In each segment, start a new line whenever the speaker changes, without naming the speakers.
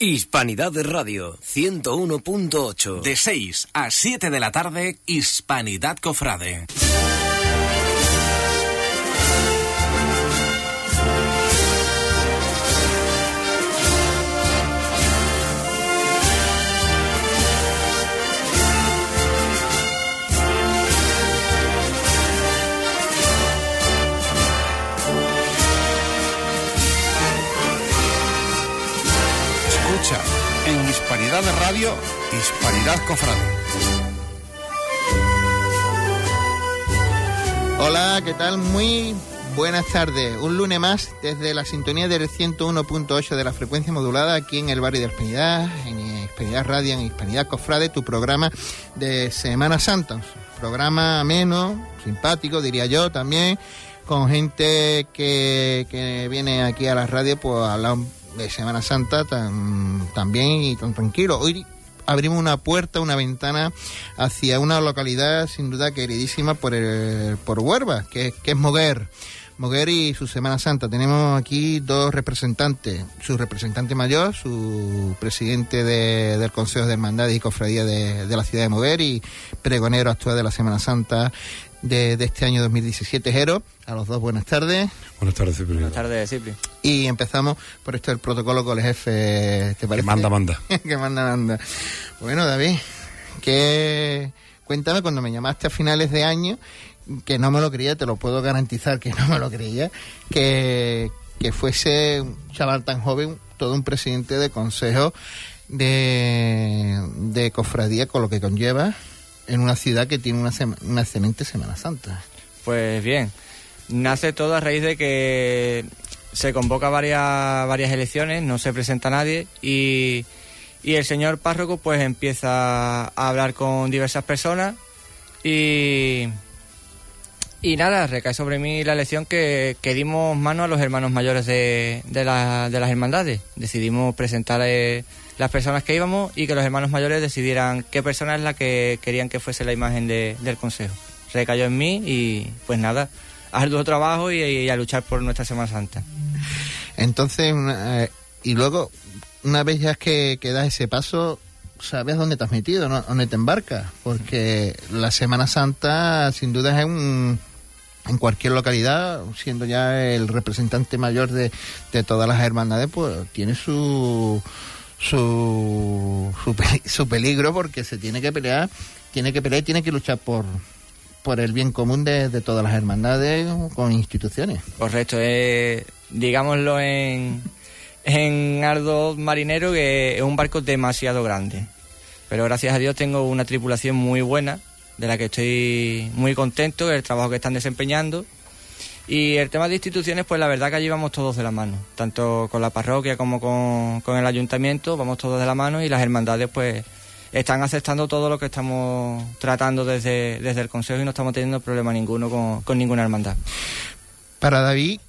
Hispanidad de Radio 101.8.
De 6 a 7 de la tarde, Hispanidad Cofrade.
Hispanidad de Radio, Hispanidad Cofrade.
Hola, ¿qué tal? Muy buenas tardes. Un lunes más desde la sintonía del 101.8 de la frecuencia modulada aquí en el barrio de Hispanidad, en Hispanidad Radio, en Hispanidad Cofrade, tu programa de Semana Santa. Programa ameno, simpático, diría yo también, con gente que, que viene aquí a la radio pues a hablar de Semana Santa tan, también y tan tranquilo. Hoy abrimos una puerta, una ventana hacia una localidad sin duda queridísima por, el, por Huerva, que, que es Moguer. Moguer y su Semana Santa. Tenemos aquí dos representantes, su representante mayor, su presidente de, del Consejo de Hermandades y Cofradía de, de, la ciudad de Moguer y pregonero actual de la Semana Santa de, de este año 2017. Jero, a los dos buenas tardes.
Buenas tardes, Cipri.
Buenas tardes, Cipri.
Y empezamos por esto el protocolo con el jefe, ¿te parece?
Que manda, manda.
que manda, manda. Bueno, David, que cuéntame cuando me llamaste a finales de año, que no me lo creía, te lo puedo garantizar que no me lo creía, que, que fuese un chaval tan joven, todo un presidente de consejo de, de cofradía, con lo que conlleva en una ciudad que tiene una, sema, una excelente Semana Santa.
Pues bien, nace todo a raíz de que se convoca varias, elecciones, no se presenta nadie y, el señor párroco pues empieza a hablar con diversas personas y, y nada, recae sobre mí la elección que, dimos mano a los hermanos mayores de, de las hermandades. Decidimos presentar eh, las personas que íbamos y que los hermanos mayores decidieran qué persona es la que querían que fuese la imagen de, del consejo. Recayó en mí y pues nada, arduo trabajo y, a luchar por nuestra Semana Santa.
Entonces, eh, y luego, una vez ya que, que das ese paso, sabes dónde te has metido, dónde te embarcas, porque la Semana Santa sin duda es un, en cualquier localidad, siendo ya el representante mayor de, de todas las hermandades, pues tiene su su, su, su, peligro porque se tiene que pelear, tiene que pelear y tiene que luchar por, por el bien común de, de todas las hermandades con instituciones.
Correcto, eh, digámoslo en, en Ardo Marinero que es un barco demasiado grande. Pero gracias a Dios tengo una tripulación muy buena, de la que estoy muy contento, el trabajo que están desempeñando. Y el tema de instituciones, pues la verdad que allí vamos todos de la mano, tanto con la parroquia como con, con el ayuntamiento, vamos todos de la mano y las hermandades pues están aceptando todo lo que estamos tratando desde, desde el Consejo y no estamos teniendo problema ninguno con, con ninguna hermandad.
Para David,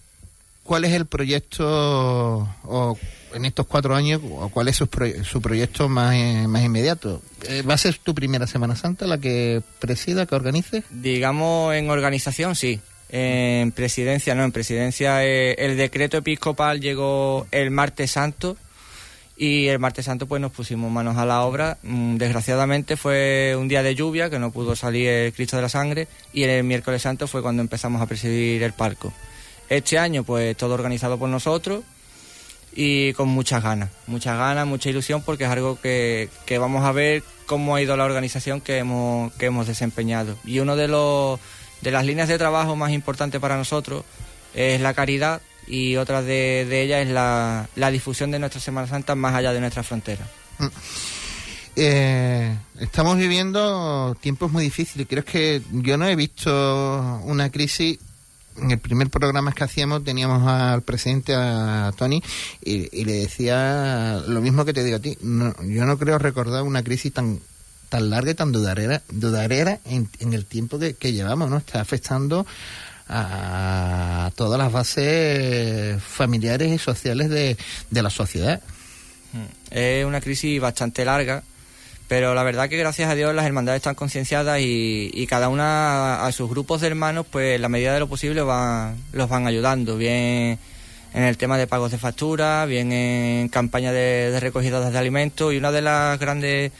¿cuál es el proyecto o en estos cuatro años, o cuál es su, su proyecto más, eh, más inmediato? Eh, ¿Va a ser tu primera Semana Santa la que presida, que organice?
Digamos, en organización sí. En presidencia no, en presidencia eh, el decreto episcopal llegó el martes santo y el martes santo pues nos pusimos manos a la obra. Mm, desgraciadamente fue un día de lluvia que no pudo salir el Cristo de la Sangre y el miércoles santo fue cuando empezamos a presidir el palco. Este año pues todo organizado por nosotros y con muchas ganas, muchas ganas, mucha ilusión porque es algo que, que vamos a ver cómo ha ido la organización que hemos, que hemos desempeñado. Y uno de los de las líneas de trabajo más importantes para nosotros es la caridad y otra de, ellas es la, la, difusión de nuestra Semana Santa más allá de nuestras fronteras.
Eh, estamos viviendo tiempos muy difíciles. Creo que yo no he visto una crisis. En el primer programa que hacíamos teníamos al presidente, a Tony, y, y le decía lo mismo que te digo a ti. No, yo no creo recordar una crisis tan tan larga y tan dudadera, dudadera en, el tiempo que, llevamos, ¿no? Está afectando a todas las bases familiares y sociales de, la sociedad.
Es una crisis bastante larga, pero la verdad que gracias a Dios las hermandades están concienciadas y, y, cada una a sus grupos de hermanos, pues en la medida de lo posible van, los van ayudando, bien en el tema de pagos de factura, bien en campaña de, de recogida de alimentos y una de las grandes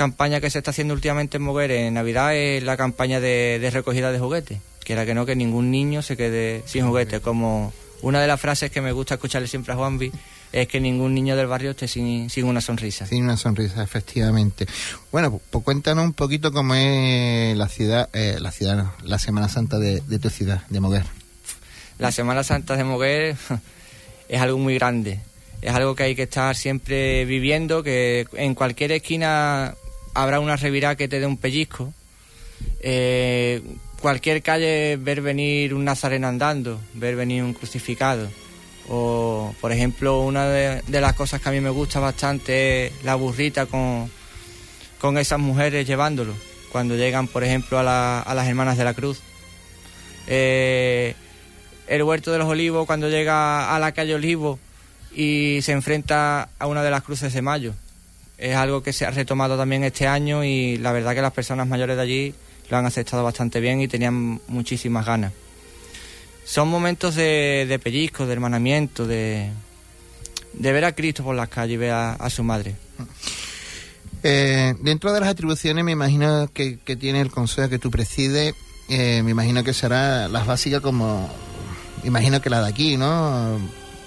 campañas que se está haciendo últimamente en Moguer en Navidad es la campaña de, de recogida de juguetes. Quiera que no, que ningún niño se quede sin juguetes. Como una de las frases que me gusta escucharle siempre a Juanvi es que ningún niño del barrio esté sin, sin una sonrisa.
Sin una sonrisa, efectivamente. Bueno, pues, pues cuéntanos un poquito cómo es la ciudad, eh, la ciudad, no, la Semana Santa de, de tu ciudad, de Moguer.
La Semana Santa de Moguer es algo muy grande. Es algo que hay que estar siempre viviendo, que en cualquier esquina habrá una revirá que te dé un pellizco. Eh, cualquier calle ver venir un nazareno andando, ver venir un crucificado. O, por ejemplo, una de, las cosas que a mí me gusta bastante es la burrita con, con esas mujeres llevándolo. Cuando llegan, por ejemplo, a, la- a las Hermanas de la Cruz. Eh, el Huerto de los Olivos cuando llega a la calle Olivo y se enfrenta a una de las cruces de mayo. Es algo que se ha retomado también este año y la verdad que las personas mayores de allí lo han aceptado bastante bien y tenían muchísimas ganas. Son momentos de, pellizco, de hermanamiento, de, de ver a Cristo por las calles y ver a, a su madre.
Eh, dentro de las atribuciones me imagino que, que tiene el consejo que tú presides, eh, me imagino que será las básicas como, imagino que la de aquí, ¿no?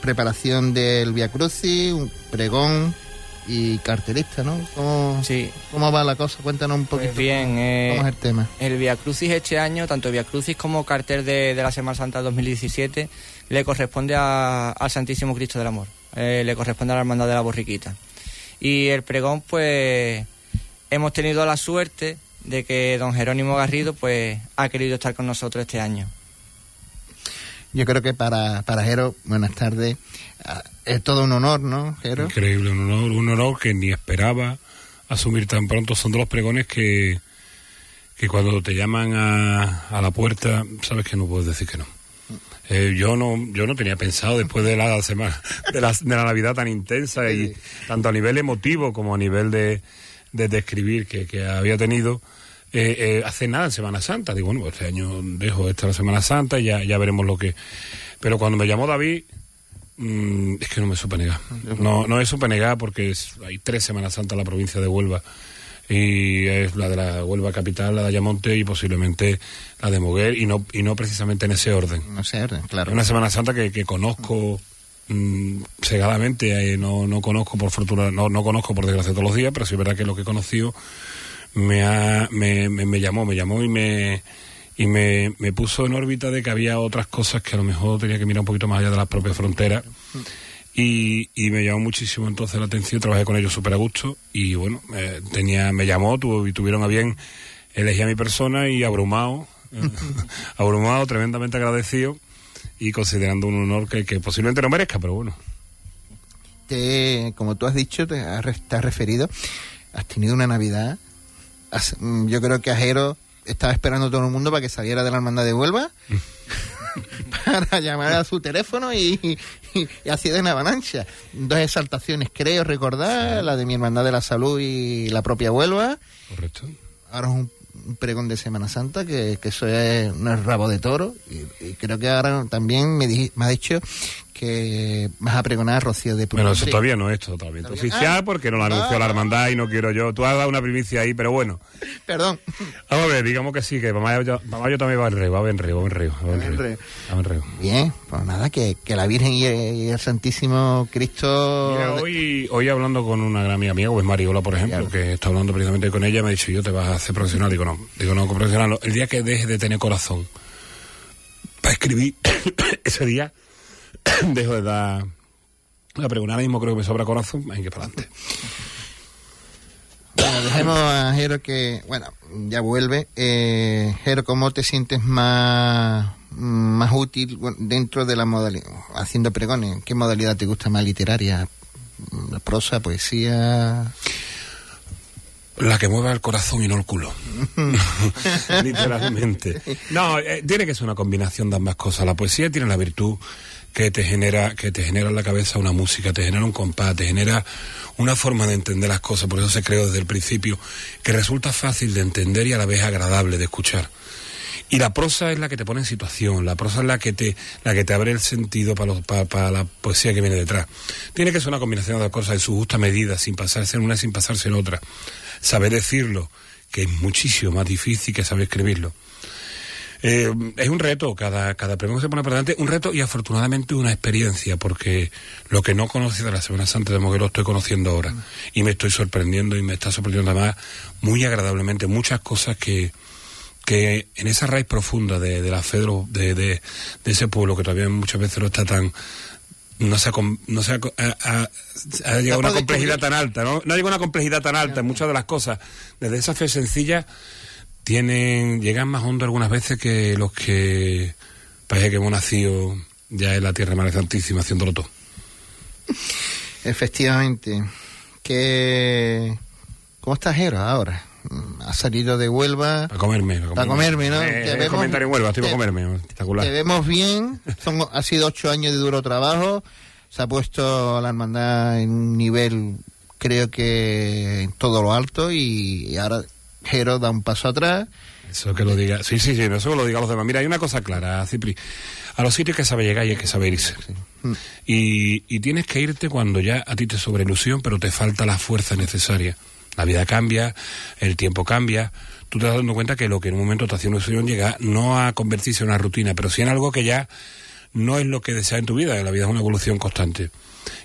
Preparación del Via Crucis, un pregón y cartelista, ¿no? ¿Cómo,
Sí,
cómo va la cosa? Cuéntanos un poquito.
pues bien. eh,
¿Cómo es el tema?
El Via Crucis este año, tanto Via Crucis como cartel de, de la Semana Santa 2017, le corresponde a- al Santísimo Cristo del Amor. Eh, le corresponde a la Hermandad de la Borriquita. Y el pregón, pues, hemos tenido la suerte de que don Jerónimo Garrido, pues, ha querido estar con nosotros este año.
Yo creo que para, para Jero, buenas tardes, es todo un honor, ¿no, Jero?
Increíble, un honor, un honor que ni esperaba asumir tan pronto. Son de los pregones que, que cuando te llaman a, a la puerta, sabes que no puedes decir que no. Eh, yo no yo no tenía pensado después de la semana de la, de la Navidad tan intensa y tanto a nivel emotivo como a nivel de, de, de escribir que, que había tenido eh, eh, hace nada en Semana Santa digo bueno pues este año dejo esta la Semana Santa y ya, ya veremos lo que pero cuando me llamó David Mm, es que no me supe negar. No, no me supe negar porque es- hay tres Semanas Santas en la provincia de Huelva. Y es la de la Huelva capital, la de Ayamonte y posiblemente la de Moguer y no, y no precisamente en ese orden.
No sé, claro.
Es una Semana Santa que, que conozco mm, cegadamente, eh, no, no conozco por fortuna, no, no conozco por desgracia todos los días, pero sí es verdad que lo que he conocido me, ha, me, me, me llamó, me llamó y me y me, me puso en órbita de que había otras cosas que a lo mejor tenía que mirar un poquito más allá de las propias fronteras y, y me llamó muchísimo entonces la atención, trabajé con ellos súper a gusto y bueno, eh, tenía, me llamó tuvo, y tuvieron a bien elegir a mi persona y abrumado, abrumado, tremendamente agradecido y considerando un honor que, que posiblemente no merezca, pero bueno.
Te- como tú has dicho, te has, te has referido, has tenido una Navidad. mm, yo creo que Ajero estaba esperando a todo el mundo para que saliera de la hermandad de Huelva para llamar a su teléfono y, y, y así de una avalancha. Dos exaltaciones, creo recordar, la de mi hermandad de la salud y la propia Huelva.
Correcto.
Ahora es un, un pregón de Semana Santa, que, que eso es, no es rabo de toro. Y, y creo que ahora también me, di- me ha dicho que vas a pregonar a Rocío de
Bueno, eso todavía no es totalmente
Todavía-
oficial
Ah.
porque no lo anunció la hermandad y no quiero yo. Tú has dado una primicia ahí, pero bueno.
Perdón.
Vamos a ver, digamos que sí, que mamá yo, mamá yo también va en reo, va en reo, va en reo. Va en reo.
reo. Bien, pues nada, que, que la Virgen y el, y el Santísimo Cristo...
Mira, hoy, hoy hablando con una gran amiga mía, pues Mariola, por ejemplo, que está hablando precisamente con ella, me ha dicho, yo te vas a hacer profesional. Digo, no, digo, no, profesional, el día que dejes de tener corazón para escribir, ese día dejo de dar la pregunta. Ahora mismo creo que me sobra corazón, hay que ir para adelante.
Bueno, dejemos a Jero que, bueno, ya vuelve. Eh, Jero, ¿cómo te sientes más, más útil dentro de la modalidad, haciendo pregones? ¿Qué modalidad te gusta más literaria? Mm, ¿Prosa, poesía?
La que mueva el corazón y no el culo. Literalmente. No, eh, tiene que ser una combinación de ambas cosas. La poesía tiene la virtud que te genera, que te genera en la cabeza una música, te genera un compás, te genera una forma de entender las cosas, por eso se creó desde el principio, que resulta fácil de entender y a la vez agradable de escuchar. Y la prosa es la que te pone en situación, la prosa es la que te, la que te abre el sentido para, los- para, la poesía que viene detrás. Tiene que ser una combinación de cosas en su justa medida, sin pasarse en una, sin pasarse en otra. Saber decirlo, que es muchísimo más difícil que saber escribirlo. Eh, es un reto, cada, cada premio que se pone por delante, un reto y afortunadamente una experiencia, porque lo que no conocía de la Semana Santa de Moguero estoy conociendo ahora. Y me estoy sorprendiendo y me está sorprendiendo además muy agradablemente muchas cosas que, que en esa raíz profunda de, de la fe de, de, de- de ese pueblo que todavía muchas veces no está tan no se ha, no se ha, ha- ha- llegado a una complejidad tan alta, ¿no? No ha llegado a una complejidad tan alta en muchas de las cosas. Desde esa fe sencilla tienen, llegan más hondo algunas veces que los que parece que hemos nacido ya en la Tierra Madre Santísima haciéndolo todo.
Efectivamente. Que... ¿Cómo está Jero ahora? Ha salido de Huelva.
Para comerme.
Para comerme, ¿no?
Eh,
Te vemos-
comentario en Huelva, estoy para comerme. Espectacular.
Te vemos bien. Son, ha sido ocho años de duro trabajo. Se ha puesto la hermandad en un nivel, creo que en todo lo alto. Y ahora Jero da un paso atrás.
Eso que lo diga. Sí, sí, sí, eso que lo diga a los demás. Mira, hay una cosa clara, Cipri. A los sitios que saber llegar y hay que saber irse. Y, y tienes que irte cuando ya a ti te sobra ilusión, pero te falta la fuerza necesaria. La vida cambia, el tiempo cambia. Tú te das dando cuenta que lo que en un momento te hacía una ilusión llega no a convertirse en una rutina, pero sí en algo que ya no es lo que deseas en tu vida. La vida es una evolución constante.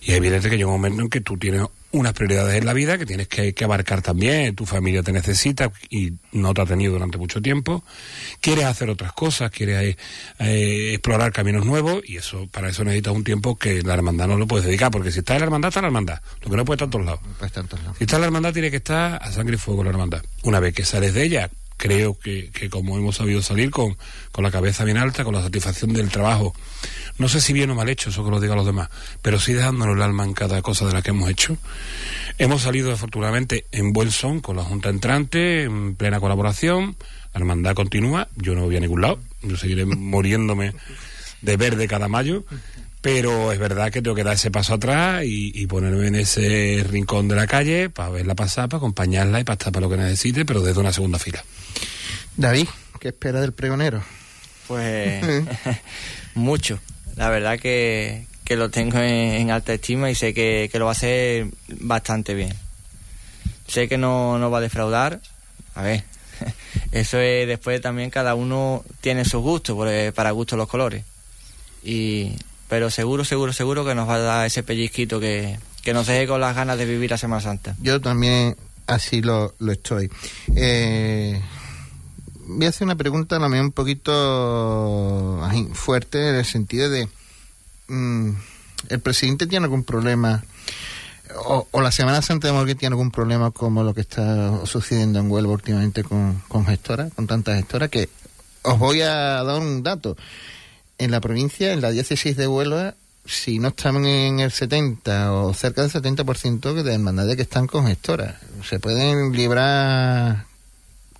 Y es evidente que llega un momento en que tú tienes unas prioridades en la vida que tienes que, que abarcar también. Tu familia te necesita y no te ha tenido durante mucho tiempo. Quieres hacer otras cosas, quieres eh, explorar caminos nuevos y eso para eso necesitas un tiempo que la hermandad no lo puedes dedicar. Porque si está en la hermandad, está en la hermandad. Lo que no puede estar en todos lados. Si está en la hermandad, tiene que estar a sangre y fuego la hermandad. Una vez que sales de ella, creo que, que como hemos sabido salir con, con la cabeza bien alta, con la satisfacción del trabajo, no sé si bien o mal hecho, eso que lo diga los demás, pero sí dejándonos el alma en cada cosa de la que hemos hecho. Hemos salido afortunadamente en buen son con la Junta entrante, en plena colaboración. La hermandad continúa, yo no voy a ningún lado, yo seguiré muriéndome de verde cada mayo. Pero es verdad que tengo que dar ese paso atrás y, y ponerme en ese rincón de la calle para verla pasar, para acompañarla y para estar para lo que necesite, pero desde una segunda fila.
David, ¿qué espera del pregonero?
Pues mucho. La verdad que, que lo tengo en, en alta estima y sé que, que lo va a hacer bastante bien. Sé que no, no va a defraudar. A ver, eso es después también cada uno tiene sus gustos, porque para gusto los colores. Y, pero seguro, seguro, seguro que nos va a dar ese pellizquito que, que nos deje con las ganas de vivir la Semana Santa.
Yo también así lo, lo estoy. Eh, voy a hacer una pregunta mejor un poquito fuerte en el sentido de mm, el presidente tiene algún problema o, la Semana Santa de Morgue tiene algún problema como lo que está sucediendo en Huelva últimamente con, con gestoras, con tantas gestoras que os voy a dar un dato. En la provincia, en la diócesis de Huelva, si no están en el 70 o cerca del 70% de hermandades que están con gestoras. Se pueden librar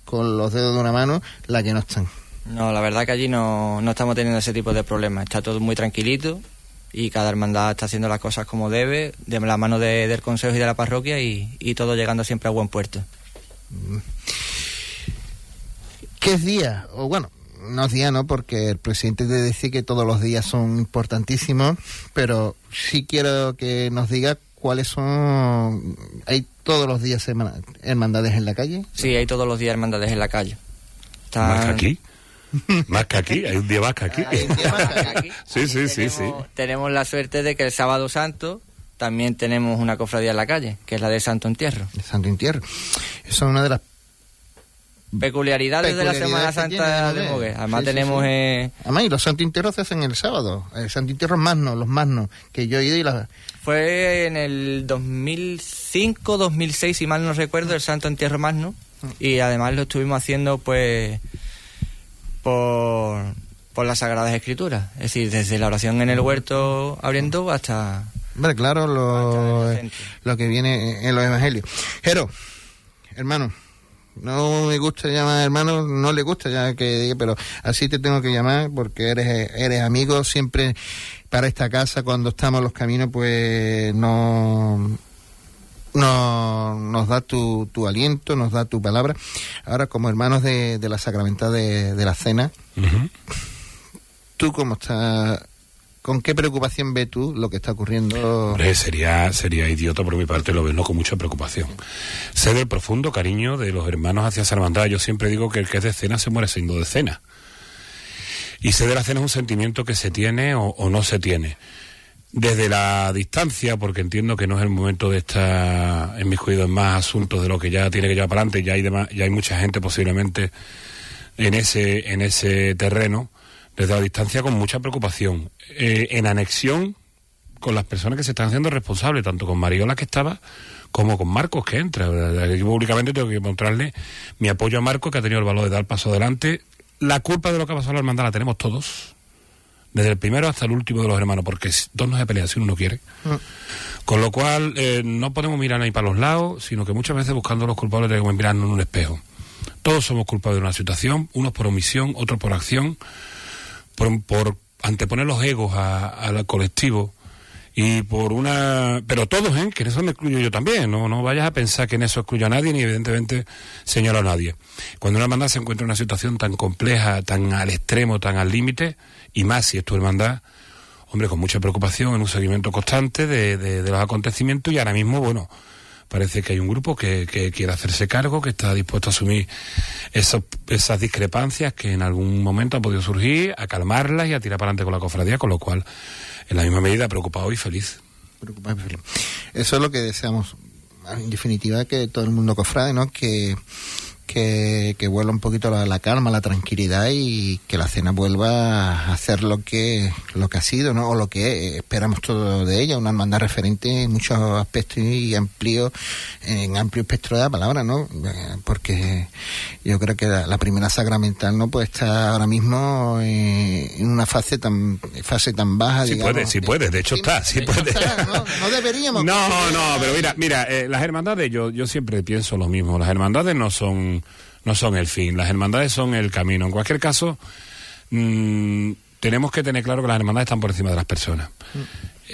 con los dedos de una mano la que no están.
No, la verdad que allí no, no estamos teniendo ese tipo de problemas. Está todo muy tranquilito y cada hermandad está haciendo las cosas como debe, de la mano de- del consejo y de la parroquia y, y todo llegando siempre a buen puerto.
¿Qué es día? O bueno, no es día, ¿no? Porque el presidente te dice que todos los días son importantísimos, pero sí quiero que nos diga cuáles son... ¿Hay todos los días semana- hermandades en la calle?
Sí, hay todos los días hermandades en la calle. Están-
Más que aquí. Más que aquí, hay un día más que aquí.
Hay un día más que aquí.
Sí, sí, sí, sí.
tenemos, la suerte de que el sábado santo también tenemos una cofradía en la calle, que es la de Santo Entierro.
de Santo Entierro. Eso es una de las...
Peculiaridades, de la Semana Santa de
¿no?
Moguer. Además
Sí, sí,
tenemos...
sí.
eh,
Además, y los Santo Entierros se hacen el sábado. El Santo Entierro magno, los magnos, que yo he ido y las...
Fue en el 2005, 2006, si mal no recuerdo, el Santo Entierro Magno. Y además lo estuvimos haciendo, pues, por, por las Sagradas Escrituras. Es decir, desde la oración en el huerto abriendo hasta...
Hombre, claro, lo,
Hasta
lo que viene en los evangelios. Jero, hermano, no me gusta llamar hermano, no le gusta ya que diga, pero así te tengo que llamar porque eres, eres amigo siempre para esta casa cuando estamos en los caminos, pues no, no, nos da tu, tu aliento, nos da tu palabra. Ahora, como hermanos de, de la sacramental de, de la cena. ¿tú cómo estás? ¿Con qué preocupación ves tú lo que está ocurriendo?
Hombre, sería, sería idiota por mi parte, lo veo con mucha preocupación. Sé del profundo cariño de los hermanos hacia esa hermandad. Yo siempre digo que el que es de cena se muere siendo de cena. Y sé de la cena es un sentimiento que se tiene o, no se tiene. Desde la distancia, porque entiendo que no es el momento de estar inmiscuido en más asuntos de lo que ya tiene que llevar para adelante, ya hay, demás, ya hay mucha gente posiblemente en ese, en ese terreno, desde la distancia con mucha preocupación. Eh, en anexión con las personas que se están haciendo responsables, tanto con Mariola que estaba, como con Marcos que entra. Aquí públicamente tengo que mostrarle mi apoyo a Marcos, que ha tenido el valor de dar paso adelante. La culpa de lo que ha pasado en la hermandad la tenemos todos, desde el primero hasta el último de los hermanos, porque dos no se pelean si uno no quiere. Con lo cual, eh, no podemos mirar ahí para los lados, sino que muchas veces buscando a los culpables tenemos que mirarnos en un espejo. Todos somos culpables de una situación, unos por omisión, otros por acción, por, por anteponer los egos al colectivo y por una pero todos ¿eh? que en eso me incluyo yo también no no vayas a pensar que en eso excluyo a nadie ni evidentemente señalo a nadie cuando una hermandad se encuentra en una situación tan compleja tan al extremo tan al límite y más si es tu hermandad hombre con mucha preocupación en un seguimiento constante de- de los acontecimientos y ahora mismo bueno parece que hay un grupo que, que quiere hacerse cargo, que está dispuesto a asumir esos- esas discrepancias que en algún momento han podido surgir, a calmarlas y a tirar para adelante con la cofradía, con lo cual, en la misma medida, preocupado y feliz.
Preocupado, Felipe. Eso es lo que deseamos. En definitiva, que todo el mundo cofrade, ¿no? Que, que, que vuelva un poquito la, la calma, la tranquilidad y que la cena vuelva a hacer lo que, lo que ha sido, ¿no? O lo que esperamos todo de ella, una hermandad referente en muchos aspectos y amplio, en amplio espectro de la palabra, ¿no? Eh, Porque yo creo que la, la primera sacramental no puede estar ahora mismo eh, en una fase tan, fase tan baja,
Sí
digamos.
puede, sí puede, de hecho está, sí
de hecho
puede.
está, ¿no? No deberíamos.
No, no, pero mira, mira, eh, las hermandades, yo, yo siempre pienso lo mismo, las hermandades no son, no son el fin, las hermandades son el camino. En cualquier caso, mm, tenemos que tener claro que las hermandades están por encima de las personas.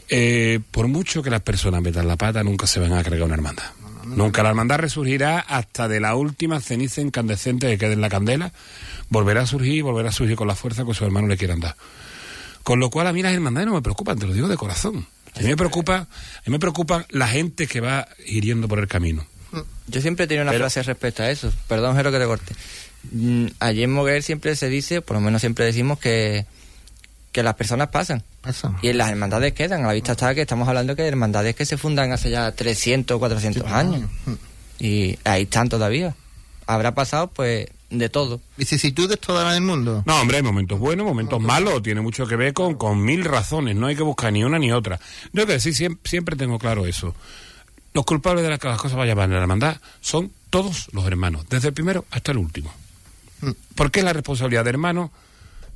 Eh, por mucho que las personas metan la pata, nunca se van a cargar una hermandad. Nunca la hermandad resurgirá hasta de la última ceniza incandescente que quede en la candela. Volverá a surgir y volverá a surgir con la fuerza que sus hermanos le quieran dar. Con lo cual a mí las hermandades no me preocupan, te lo digo de corazón. A mí me preocupa, a mí me preocupa la gente que va hiriendo por el camino.
Yo siempre he tenido una
Pero-
frase respecto a eso. Perdón, Jero, que te corte. Mm, Allí en Moguer siempre se dice, por lo menos siempre decimos que, que las personas pasan.
Pasa.
Y en las hermandades quedan. A la vista está que estamos hablando que de hermandades que se fundan hace ya 300 o 400 años. Y ahí están todavía. Habrá pasado, pues, de todo.
Vicisitudes todas las del mundo.
No, hombre, hay momentos buenos, momentos malos, tiene mucho que ver con, con mil razones, no hay que buscar ni una ni otra. Yo que decir, siempre, siempre tengo claro eso. Los culpables de las que las cosas vayan mal en la hermandad son todos los hermanos, desde el primero hasta el último. Porque es la responsabilidad de hermano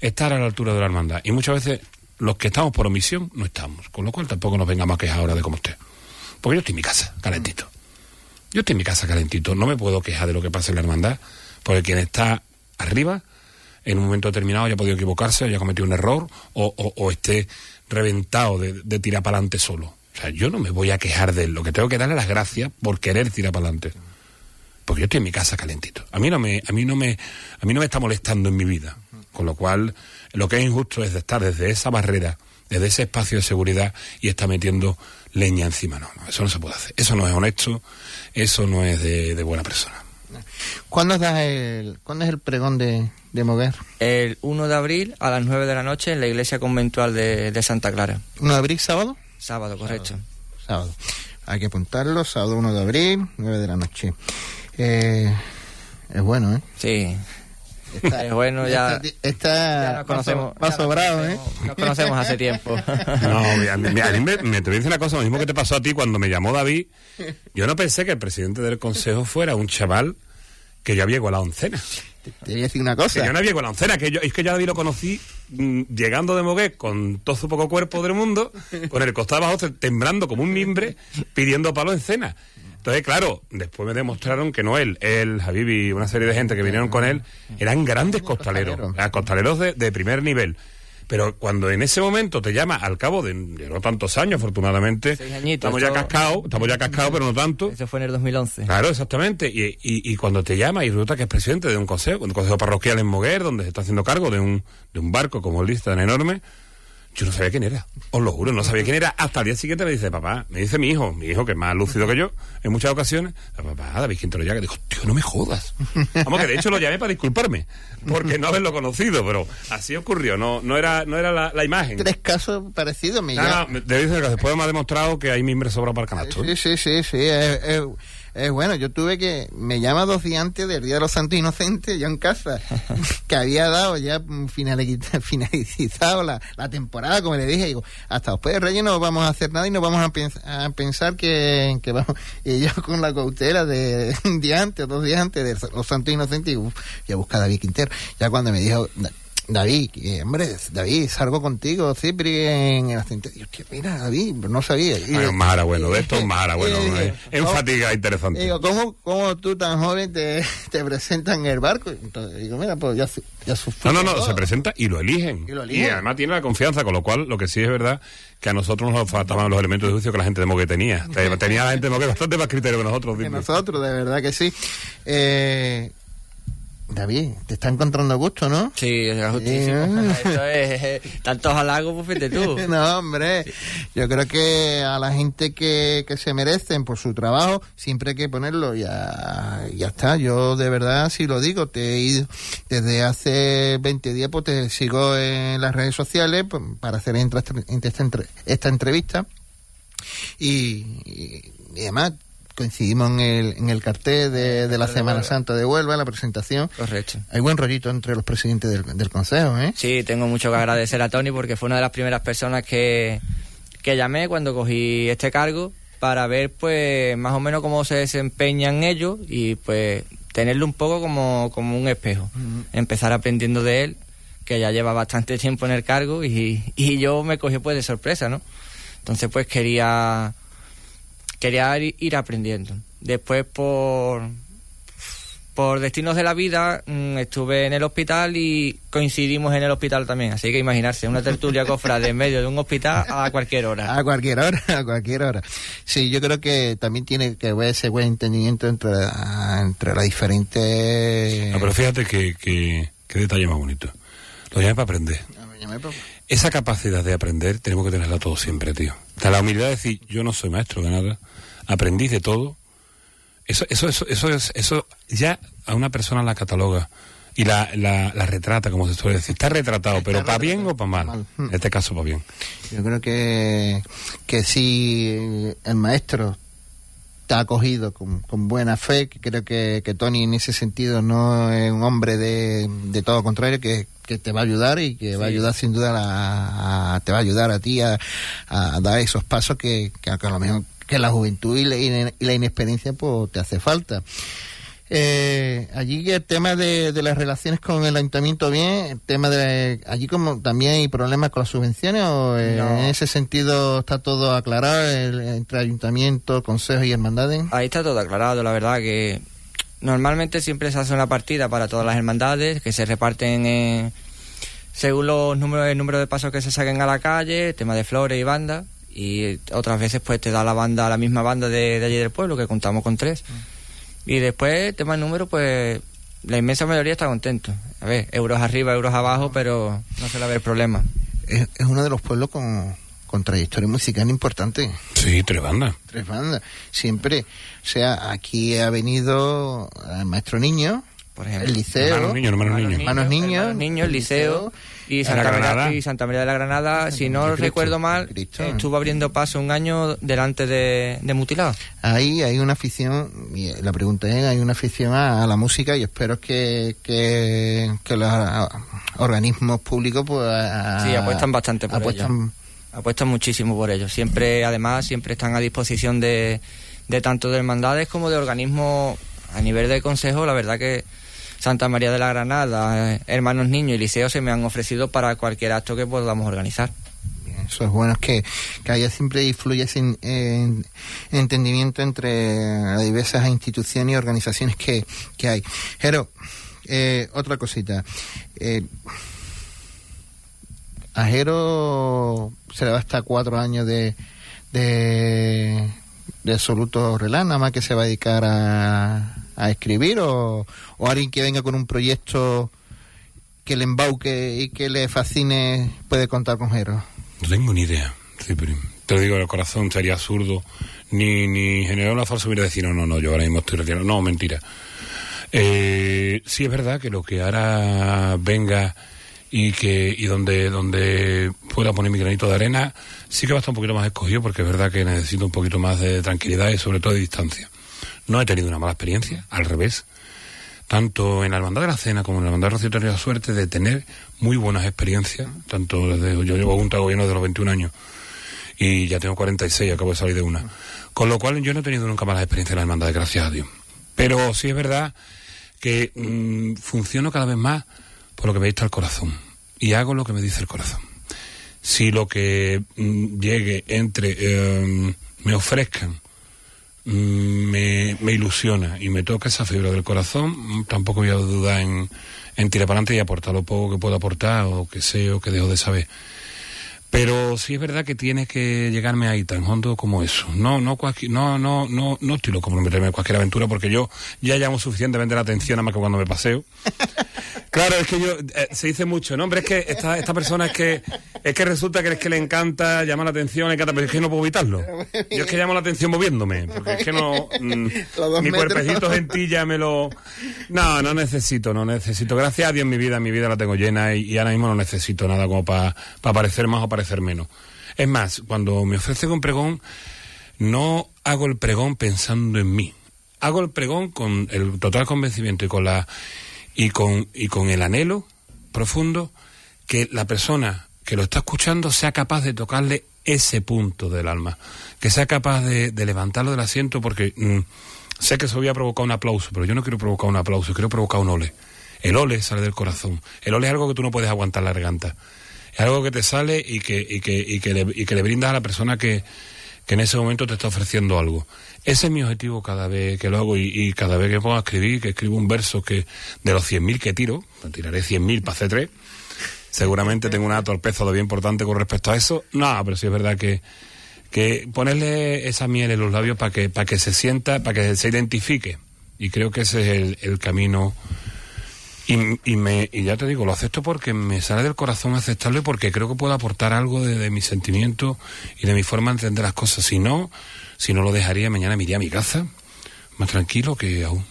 estar a la altura de la hermandad. Y muchas veces los que estamos por omisión no estamos. Con lo cual tampoco nos vengamos a quejar ahora de cómo esté. Porque yo estoy en mi casa, calentito. Yo estoy en mi casa calentito. No me puedo quejar de lo que pasa en la hermandad. Porque quien está arriba, en un momento determinado haya podido equivocarse, haya cometido un error o, o- o esté reventado de, de tirar para adelante solo. O sea, yo no me voy a quejar de él. Lo que tengo que darle las gracias por querer tirar para adelante. Porque yo estoy en mi casa calentito. A mí no me, a mí no me, a mí no me está molestando en mi vida. Con lo cual, lo que es injusto es de estar desde esa barrera, desde ese espacio de seguridad y está metiendo leña encima. No, no, eso no se puede hacer. Eso no es honesto, eso no es de, de buena persona.
¿Cuándo, das el, ¿Cuándo es el pregón de, de Moguer?
El 1 de abril a las 9 de la noche en la iglesia conventual de, de Santa Clara.
¿1 de abril, sábado?
Sábado, correcto.
Sábado. Hay que apuntarlo, sábado 1 de abril, 9 de la noche. Eh, es bueno, ¿eh?
Sí. Es bueno, ya,
Está, está
ya nos conocemos.
va
ya nos
sobrado, ¿eh?
conocemos- Nos conocemos hace tiempo.
No, mira, mira, a mí me, me te voy a decir una cosa, lo mismo que te pasó a ti cuando me llamó David. Yo no pensé que el presidente del consejo fuera un chaval que yo había con la oncena.
Te voy a decir una
Que
cosa.
yo no había con la oncena, que yo, es que yo a David lo conocí mm, llegando de Moguer con todo su poco cuerpo del mundo, con el costado abajo te- temblando como un mimbre, pidiendo palo en cena. Entonces, claro, después me demostraron que no él, él, Javibi y una serie de gente que vinieron con él, eran grandes costaleros, costaleros de, de primer nivel. Pero cuando en ese momento te llama, al cabo de, de no tantos años, afortunadamente,
añitos,
estamos ya cascados, estamos ya cascados, pero no tanto.
Eso fue en el 2011.
Claro, exactamente. Y, y, y cuando te llama y resulta que es presidente de un consejo, un consejo parroquial en Moguer, donde se está haciendo cargo de un, de un barco como el lista tan enorme, yo no sabía quién era. Os lo juro, no sabía quién era. Hasta el día siguiente me dice, papá, me dice mi hijo, mi hijo que es más lúcido que yo, en muchas ocasiones, papá, David Quintero que dijo, tío, no me jodas. Vamos, que de hecho lo llamé para disculparme, porque no haberlo conocido, pero así ocurrió, no, no era, no era la, la imagen.
Tres casos parecidos
No,
llaman.
no, que después me ha demostrado que hay mimbre sobra para el canasto.
Sí, sí, sí, sí. Es, es- es bueno, yo tuve que. Me llama dos días antes del Día de los Santos Inocentes, yo en casa, que había dado ya finali- finalizado la, la temporada, como le dije. Digo, hasta después de Reyes no vamos a hacer nada y no vamos a, pens- a pensar que, que vamos. Y yo con la cautela de un día antes, dos días antes de los Santos Inocentes, digo, uf, voy a buscar a David Quintero. Ya cuando me dijo. "Da- David, hombre, David, salgo contigo, Cipri, en el ascendente. Digo, hostia, mira, David, no sabía. Y-
Ay, bueno, de estos Mara bueno,
y-
¿no? en
¿cómo-
fatiga interesante.
Digo, ¿cómo, cómo tú tan joven te, te presentas en el barco? Entonces, digo, mira, pues ya, ya
No, no, no,
todo.
se presenta y lo eligen.
Y lo eligen.
además tiene la confianza, con lo cual lo que sí es verdad que a nosotros nos faltaban los elementos de juicio que la gente de Mogue tenía. Te- Tenía la gente de Mogue bastante más criterio que nosotros.
Que nosotros, de verdad que sí. Eh, David, te está encontrando gusto, ¿no?
Sí, es justísimo.
Sí.
Esto es, eh, tantos halagos, pues fíjate tú.
No, hombre, yo creo que a la gente que, que se merecen por su trabajo, siempre hay que ponerlo, ya, ya está. Yo de verdad, si lo digo, te he ido desde hace 20 días, pues te sigo en las redes sociales pues, para hacer esta, esta entrevista. Y, y, y además coincidimos en el, en el cartel de, de la Semana Santa de Huelva, la presentación.
Correcto.
Hay buen rollito entre los presidentes del, del Consejo, ¿eh?
Sí, tengo mucho que agradecer a Tony porque fue una de las primeras personas que, que llamé cuando cogí este cargo para ver pues más o menos cómo se desempeñan ellos y pues tenerlo un poco como, como un espejo. Empezar aprendiendo de él, que ya lleva bastante tiempo en el cargo y, y yo me cogí pues de sorpresa, ¿no? Entonces pues quería quería ir, ir aprendiendo. Después por por destinos de la vida mm, estuve en el hospital y coincidimos en el hospital también. Así que imaginarse, una tertulia cofra de en medio de un hospital a cualquier hora.
A cualquier hora, a cualquier hora. Sí, yo creo que también tiene que haber ese buen entendimiento entre, entre las diferentes...
No, pero fíjate que, que, qué detalle más bonito. Lo llamé para aprender. Esa capacidad de aprender tenemos que tenerla todos siempre, tío. O sea, la humildad de decir, yo no soy maestro de nada, aprendí de todo. Eso, eso, eso, eso, es, eso ya a una persona la cataloga y la, la, la retrata, como se suele decir. Está retratado, pero para bien o para mal.
mal.
En este caso, para bien.
Yo creo que, que si el maestro ha acogido con, con buena fe, que creo que, que Tony en ese sentido no es un hombre de, de todo contrario, que, que te va a ayudar y que va a ayudar sin duda a, a- te va a ayudar a ti a, a dar esos pasos que, que a lo mejor que la juventud y la, y la inexperiencia pues te hace falta. Eh, allí el tema de, de las relaciones con el ayuntamiento bien, el tema de allí como también hay problemas con las subvenciones o eh,
No.
en ese sentido está todo aclarado el- entre ayuntamiento, consejos y hermandades.
Ahí está todo aclarado, la verdad que normalmente siempre se hace una partida para todas las hermandades que se reparten eh, según los números, el número de pasos que se saquen a la calle, tema de flores y bandas. Y otras veces pues te da la banda, la misma banda de, de allí del pueblo, que contamos con tres. Y después, tema de número, pues la inmensa mayoría está contento. A ver, euros arriba, euros abajo, pero no suele haber problema.
Es, es uno de los pueblos con, con trayectoria musical importante.
Sí, tres bandas.
Tres bandas. Siempre. O sea, aquí ha venido el maestro niño,
Por ejemplo.
el liceo.
Hermanos niños, hermanos niños.
Hermanos niños.
hermanos niños, el liceo y
La
Santa,
Granada.
María, y Santa María de la Granada, si no
Cristo,
recuerdo mal,
Cristo.
estuvo abriendo paso un año delante de, de Mutilado.
Ahí hay una afición, y la pregunta es, hay una afición a, a la música y espero que, que, que los organismos públicos pues a-
Sí, apuestan bastante por
apuestan-
Apuestan muchísimo por ello. Siempre, además, siempre están a disposición de, de tanto de hermandades como de organismos a nivel de consejo. La verdad que Santa María de la Granada, eh, Hermanos Niños y Liceo se me han ofrecido para cualquier acto que podamos organizar.
Eso es bueno, es que, que haya siempre y fluya ese en- entendimiento entre las diversas instituciones y organizaciones que, que hay. Jero, eh, otra cosita. Eh, a Jero se le va hasta cuatro años de, de, de absoluto relax, nada más que se va a dedicar a, a escribir o, alguien que venga con un proyecto que le embauque y que le fascine puede contar con Jero.
No tengo ni idea, Cipri. Te lo digo, el corazón sería absurdo. Ni, ni generar una falsa hubiera decir, no, no, no, yo ahora mismo estoy retirado. No, mentira. Eh, sí es verdad que lo que ahora venga y que y donde donde pueda poner mi granito de arena sí que va a estar un poquito más escogido porque es verdad que necesito un poquito más de tranquilidad y sobre todo de distancia. No he tenido una mala experiencia, al revés. Tanto en la Hermandad de la Cena como en la Hermandad de la suerte de tener muy buenas experiencias, tanto desde yo llevo junta de gobierno desde los 21 años y ya tengo 46, acabo de salir de una. Con lo cual yo no he tenido nunca malas experiencias en la Hermandad, gracias a Dios. Pero sí es verdad que mm, funciono cada vez más por lo que me dicta el corazón y hago lo que me dice el corazón. Si lo que mm, llegue entre eh, me ofrezcan me, me ilusiona y me toca esa fibra del corazón, mm, tampoco voy a dudar en, tirar para adelante y aportar lo poco que puedo aportar o que sé o que dejo de saber. Pero sí es verdad que tiene que llegarme ahí tan hondo como eso. No, no, no, no, no, no estoy loco por meterme en cualquier aventura porque yo ya llamo suficientemente la atención nada más que cuando me paseo. Claro, es que yo, eh, se dice mucho, ¿no? Hombre, es que esta, esta persona es que, es que resulta que es que le encanta, llama la atención, encanta, pero es que no puedo evitarlo. Yo es que llamo la atención moviéndome, porque es que no, mm, mi cuerpecito gentilla me lo, no, no necesito, no necesito. Gracias a Dios mi vida, mi vida la tengo llena y, y ahora mismo no necesito nada como para parecer más o parecer menos. Es más, cuando me ofrecen un pregón, no hago el pregón pensando en mí. Hago el pregón con el total convencimiento y con la y con y con el anhelo profundo que la persona que lo está escuchando sea capaz de tocarle ese punto del alma, que sea capaz de, de levantarlo del asiento porque mm, sé que eso voy a provocar un aplauso, pero yo no quiero provocar un aplauso, quiero provocar un ole. El ole sale del corazón. El ole es algo que tú no puedes aguantar la garganta. Es algo que te sale y que, y que, y que, le, y que le brindas a la persona que, que en ese momento te está ofreciendo algo. Ese es mi objetivo cada vez que lo hago y, cada vez que pongo a escribir, que escribo un verso que de los 100.000 que tiro, tiraré 100.000 para hacer tres, seguramente tengo una torpeza todavía importante con respecto a eso. No, pero sí es verdad que, que ponerle esa miel en los labios para que, para que se sienta, para que se identifique. Y creo que ese es el, el camino. Y, y, me, y ya te digo, lo acepto porque me sale del corazón aceptarlo y porque creo que puedo aportar algo de mi sentimiento y de mi forma de entender las cosas. Si no, si no lo dejaría, mañana me iría a mi casa, más tranquilo que aún.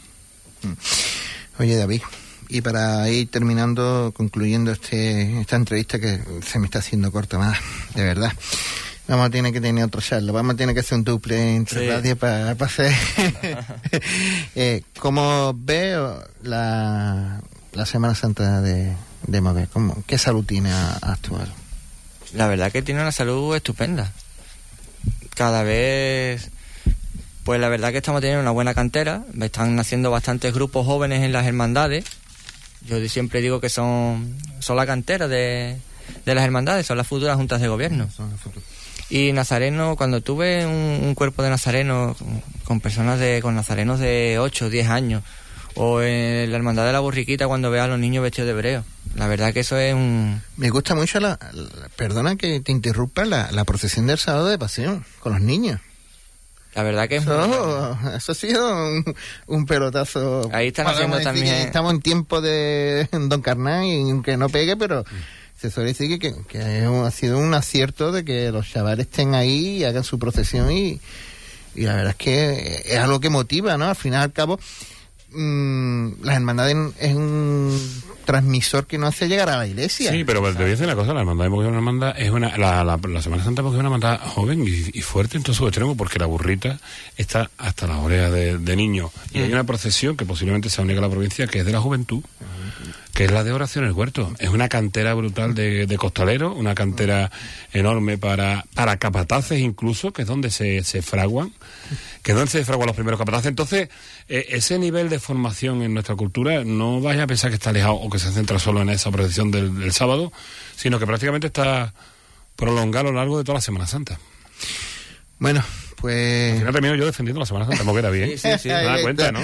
Oye, David, y para ir terminando, concluyendo este, esta entrevista que se me está haciendo corta más, de verdad. Vamos a tener que tener otra charla, vamos a tener que hacer un duple entre
Sí.
radio para hacer. eh, ¿Cómo veo la, la Semana Santa de, de Mover? ¿Cómo, ¿Qué salud tiene a- actual?
La verdad que tiene una salud estupenda. Cada vez, pues la verdad que estamos teniendo una buena cantera. Están naciendo bastantes grupos jóvenes en las hermandades. Yo siempre digo que son, son la cantera de, de las hermandades, son las futuras juntas de gobierno. Y nazareno, cuando tuve un, un cuerpo de nazareno con, con personas de, con nazarenos de 8 o 10 años, o en la hermandad de la borriquita cuando veo a los niños vestidos de hebreo. La verdad que eso es un,
Me gusta mucho la, la- perdona que te interrumpa, la, la procesión del sábado de pasión con los niños.
la verdad que es muy
Eso, eso ha sido un, un pelotazo.
Ahí están haciendo
decir
también-
Estamos en tiempo de Don Carnán y aunque no pegue, pero se suele decir que, que, ha sido un acierto de que los chavales estén ahí y hagan su procesión y, y la verdad es que es algo que motiva, ¿no? Al final y al cabo, mm, las hermandades es un transmisor que no hace llegar a la iglesia.
Sí, pero te voy a decir una cosa, la hermandad de Mogollón hermandad, es una, la, la, la Semana Santa porque es una hermandad joven y, y fuerte en todo su extremo, porque la burrita está hasta las orejas de, de niños. Y hay una procesión que posiblemente sea única en la provincia, que es de la juventud, que es la de Oración el Huerto. Es una cantera brutal de, de costaleros, una cantera enorme para, para capataces incluso, que es donde se, se fraguan, que es donde se fraguan los primeros capataces. Entonces, eh, ese nivel de formación en nuestra cultura no vaya a pensar que está alejado o que se centra solo en esa procesión del, del sábado, sino que prácticamente está prolongado a lo largo de toda la Semana Santa.
Bueno,
Al
pues
final termino yo defendiendo la Semana Santa, como queda bien.
Sí, sí, sí.
¿Te das cuenta, no?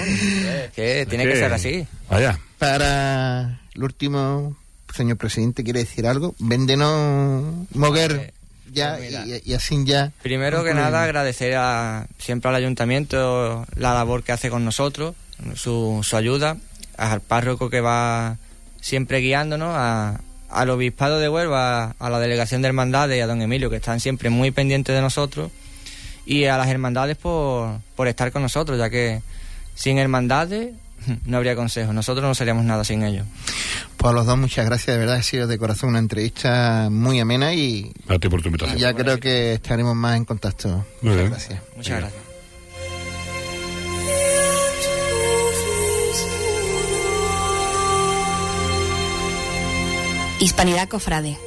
Que tiene que ser así.
Vaya.
para el último señor presidente, quiere decir algo. Véndenos, Moguer, ya,
pues mira.
y, y así ya.
Primero que nada, agradecer a, siempre al ayuntamiento la labor que hace con nosotros, su, su ayuda, al párroco que va siempre guiándonos, a- al obispado de Huelva, a la delegación de hermandades y a don Emilio, que están siempre muy pendientes de nosotros, y a las hermandades por, por estar con nosotros, ya que sin hermandades no habría consejo, nosotros no seríamos nada sin ellos.
Pues a los dos, muchas gracias, de verdad, ha sido de corazón una entrevista muy amena y,
A ti por tu
y
invitación.
ya creo que estaremos más en contacto.
Muy
Muchas
bien.
gracias.
Muchas gracias.
Hispanidad Cofrade.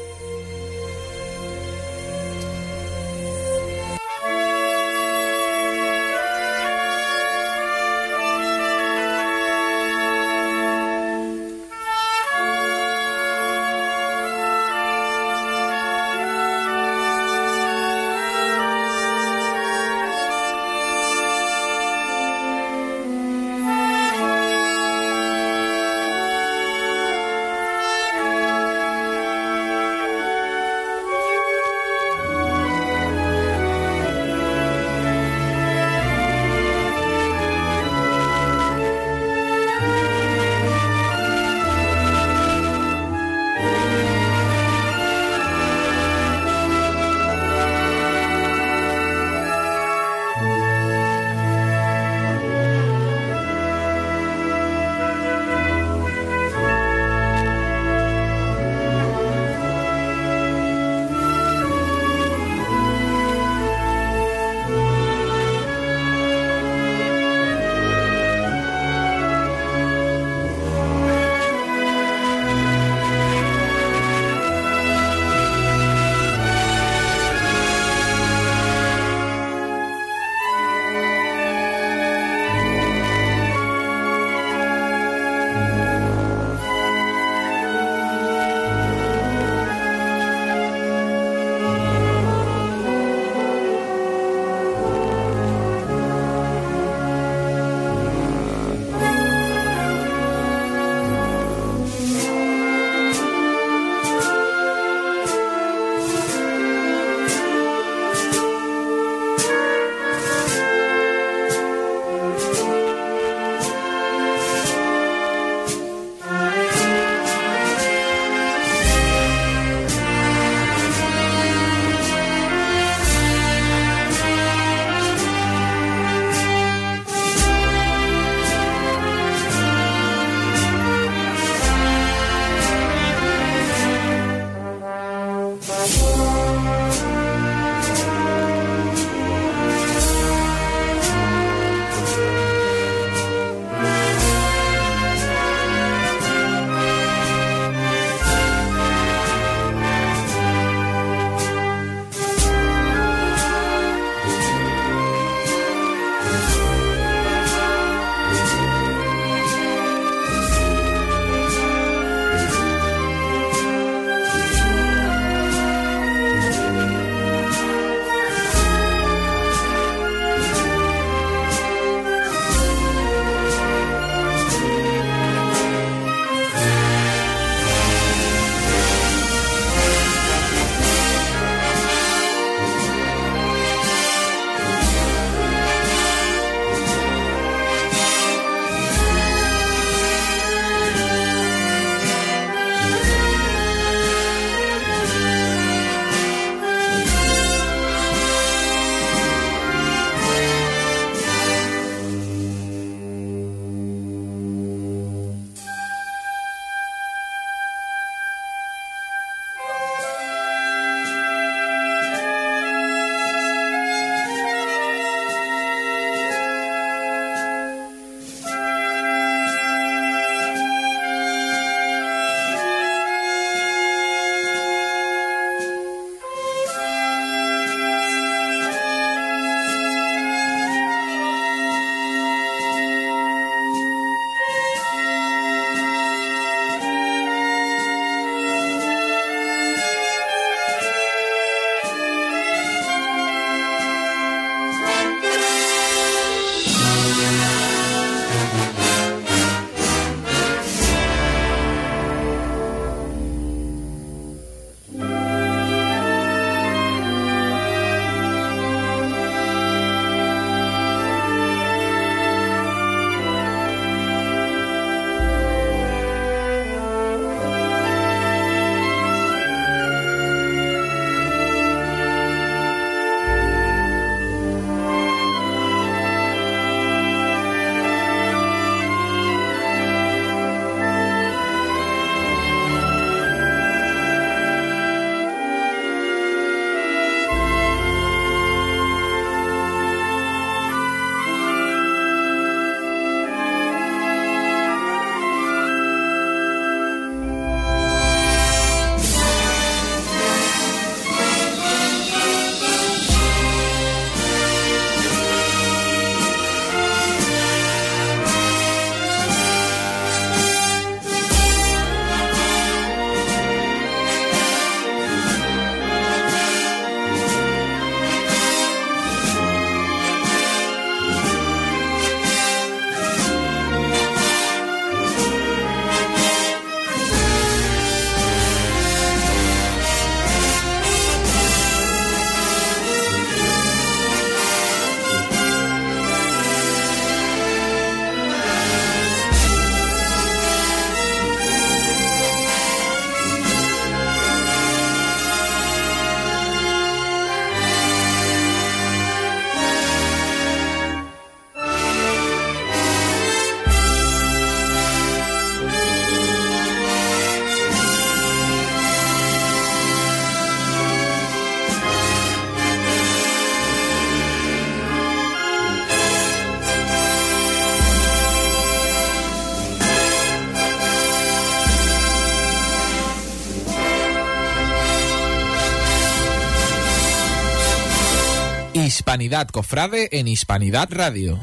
Hispanidad Cofrade en Hispanidad Radio.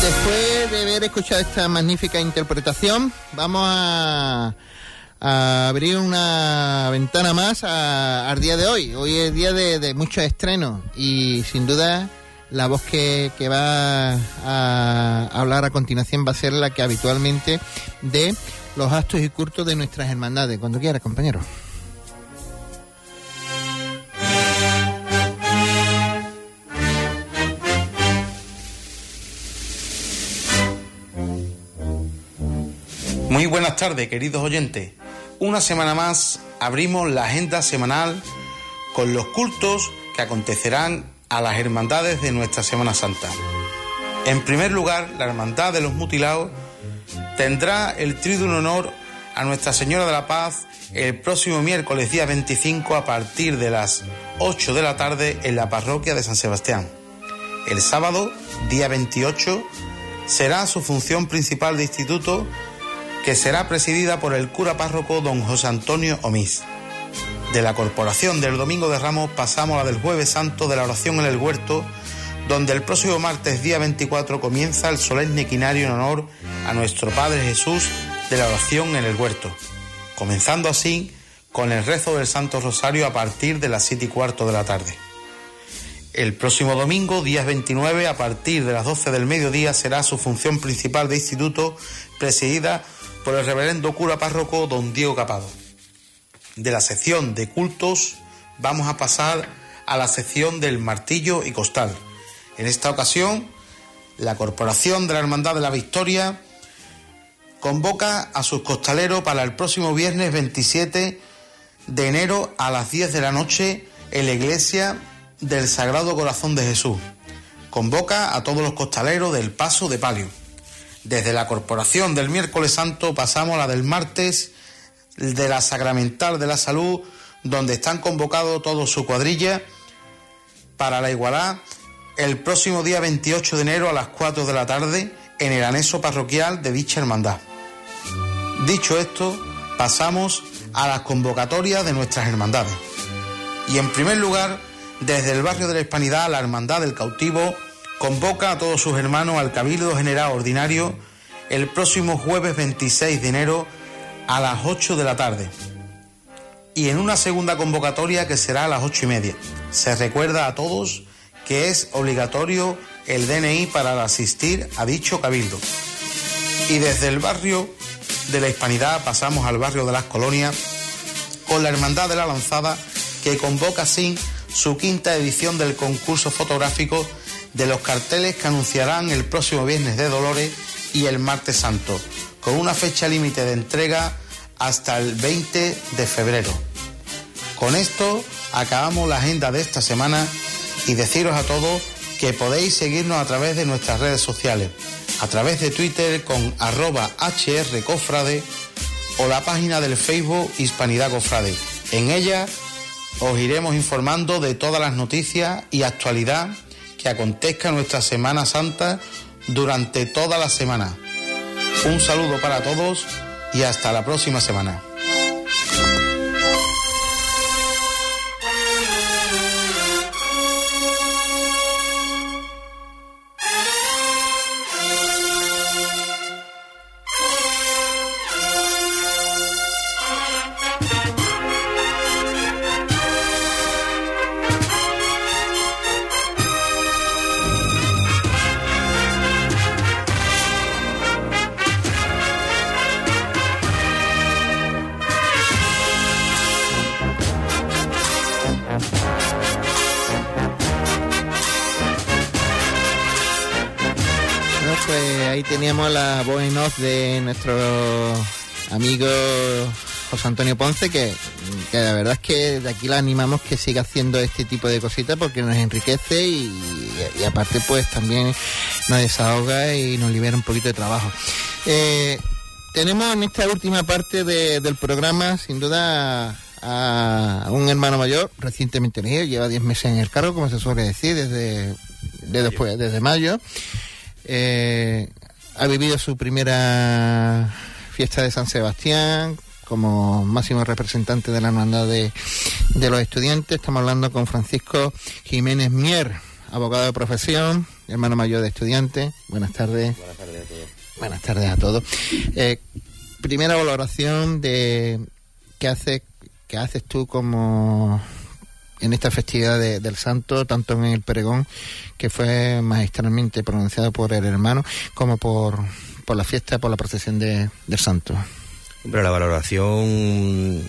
Después de haber escuchado esta magnífica interpretación, vamos a, abrir una ventana más a- al día de hoy. Hoy es día de, de muchos estrenos y sin duda la voz que va a hablar a continuación va a ser la que habitualmente de los actos y cultos de nuestras hermandades. Cuando quiera, compañero.
Muy buenas tardes, queridos oyentes. Una semana más abrimos la agenda semanal con los cultos que acontecerán a las hermandades de nuestra Semana Santa. En primer lugar, la Hermandad de los Mutilados tendrá el triduno honor a Nuestra Señora de la Paz el próximo miércoles día 25 a partir de las 8 de la tarde en la parroquia de San Sebastián. El sábado, día 28, será su función principal de instituto que será presidida por el cura párroco don José Antonio Omís. De la corporación del Domingo de Ramos pasamos a la del Jueves Santo de la oración en el huerto, donde el próximo martes día 24 comienza el solemne quinario en honor nuestro Padre Jesús de la oración en el huerto, comenzando así con el rezo del Santo Rosario a partir de las siete y cuarto de la tarde. El próximo domingo, día 29, a partir de las 12 del mediodía, será su función principal de instituto, presidida por el reverendo cura párroco don Diego Capado. De la sección de cultos vamos a pasar a la sección del martillo y costal. En esta ocasión, la Corporación de la Hermandad de la Victoria convoca a sus costaleros para el próximo viernes 27 de enero a las 10 de la noche en la iglesia del Sagrado Corazón de Jesús. Convoca a todos los costaleros del Paso de Palio. Desde la corporación del miércoles santo pasamos a la del martes de la Sacramental de la Salud, donde están convocados todos su cuadrilla para la igualdad el próximo día 28 de enero a las 4 de la tarde en el anexo parroquial de dicha hermandad. Dicho esto, pasamos a las convocatorias de nuestras hermandades. Y en primer lugar, desde el barrio de la Hispanidad, la Hermandad del Cautivo convoca a todos sus hermanos al Cabildo General Ordinario el próximo jueves 26 de enero a las 8 de la tarde. Y en una segunda convocatoria que será a las 8 y media. Se recuerda a todos que es obligatorio el DNI para asistir a dicho cabildo. Y desde el barrio de la Hispanidad pasamos al barrio de las Colonias con la Hermandad de la Lanzada que convoca así su quinta edición del concurso fotográfico de los carteles que anunciarán el próximo viernes de Dolores y el martes santo, con una fecha límite de entrega hasta el 20 de febrero. Con esto acabamos la agenda de esta semana y deciros a todos que podéis seguirnos a través de nuestras redes sociales, a través de Twitter con arroba hrcofrade o la página del Facebook Hispanidad Cofrade. En ella os iremos informando de todas las noticias y actualidad que acontezca nuestra Semana Santa durante toda la semana. Un saludo para todos y hasta la próxima semana.
De nuestro amigo José Antonio Ponce, que, que la verdad es que de aquí la animamos que siga haciendo este tipo de cositas porque nos enriquece y, y aparte pues también nos desahoga y nos libera un poquito de trabajo. Eh, tenemos en esta última parte de- del programa, sin duda, a un hermano mayor recientemente elegido, lleva 10 meses en el cargo, como se suele decir, desde, de después, desde mayo. Eh, ha vivido su primera fiesta de San Sebastián como máximo representante de la hermandad de, de los estudiantes. Estamos hablando con Francisco Jiménez Mier, abogado de profesión, hermano mayor de estudiantes. Buenas tardes.
Buenas tardes a todos.
Buenas tardes a todos. Eh, primera valoración de qué hace qué haces tú como en esta festividad de- del Santo, tanto en el pregón que fue magistralmente pronunciado por el hermano, como por, por la fiesta, por la procesión de, del Santo.
Hombre, la valoración,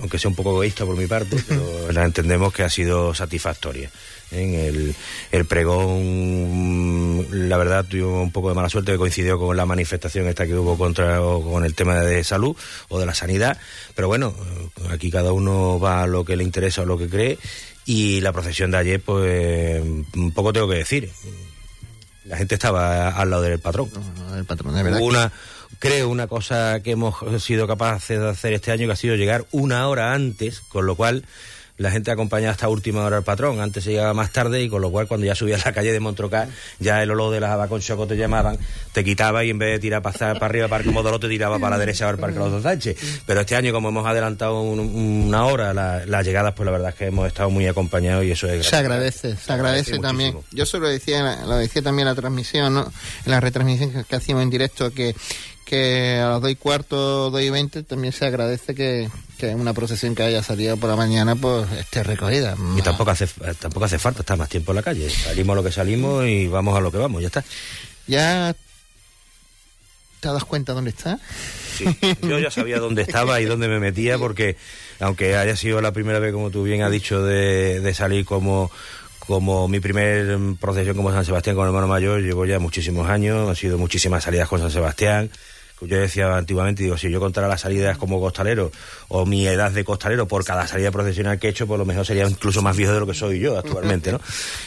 aunque sea un poco egoísta por mi parte, pero la entendemos que ha sido satisfactoria. En el, el pregón, la verdad, tuvimos un poco de mala suerte que coincidió con la manifestación esta que hubo contra con el tema de salud o de la sanidad. Pero bueno, aquí cada uno va a lo que le interesa o lo que cree. Y la procesión de ayer, pues, un poco tengo que decir. La gente estaba al lado del patrón.
El patrón, de verdad.
Hubo una, creo, una cosa que hemos sido capaces de hacer este año que ha sido llegar una hora antes, con lo cual la gente acompañaba hasta última hora al patrón. Antes se llegaba más tarde y con lo cual cuando ya subías a la calle de Montrocar, ya el olor de las habas con choco te llamaban, te quitaba y en vez de tirar para, para arriba para el Comodoro te tiraba para la derecha al Parque Los Dos Sánchez. Pero este año, como hemos adelantado un- una hora la- las llegadas, pues la verdad es que hemos estado muy acompañados y eso es
Se agradece, se agradece también. Yo se lo decía, lo decía también en la transmisión, ¿no? En la retransmisión que, que hacíamos en directo, que, que a las dos y cuarto, dos y veinte también se agradece que, que una procesión que haya salido por la mañana pues esté recogida.
Y tampoco hace, tampoco hace falta estar más tiempo en la calle. Salimos a lo que salimos y vamos a lo que vamos, ya está.
¿Ya te das cuenta dónde está?
Sí, yo ya sabía dónde estaba y dónde me metía porque aunque haya sido la primera vez, como tú bien has dicho, de, de salir como como mi primer procesión como San Sebastián con el hermano mayor, llevo ya muchísimos años, han sido muchísimas salidas con San Sebastián. Yo decía antiguamente, digo, si yo contara las salidas como costalero o mi edad de costalero por cada salida procesional que he hecho, pues lo mejor sería incluso más viejo de lo que soy yo actualmente, ¿no?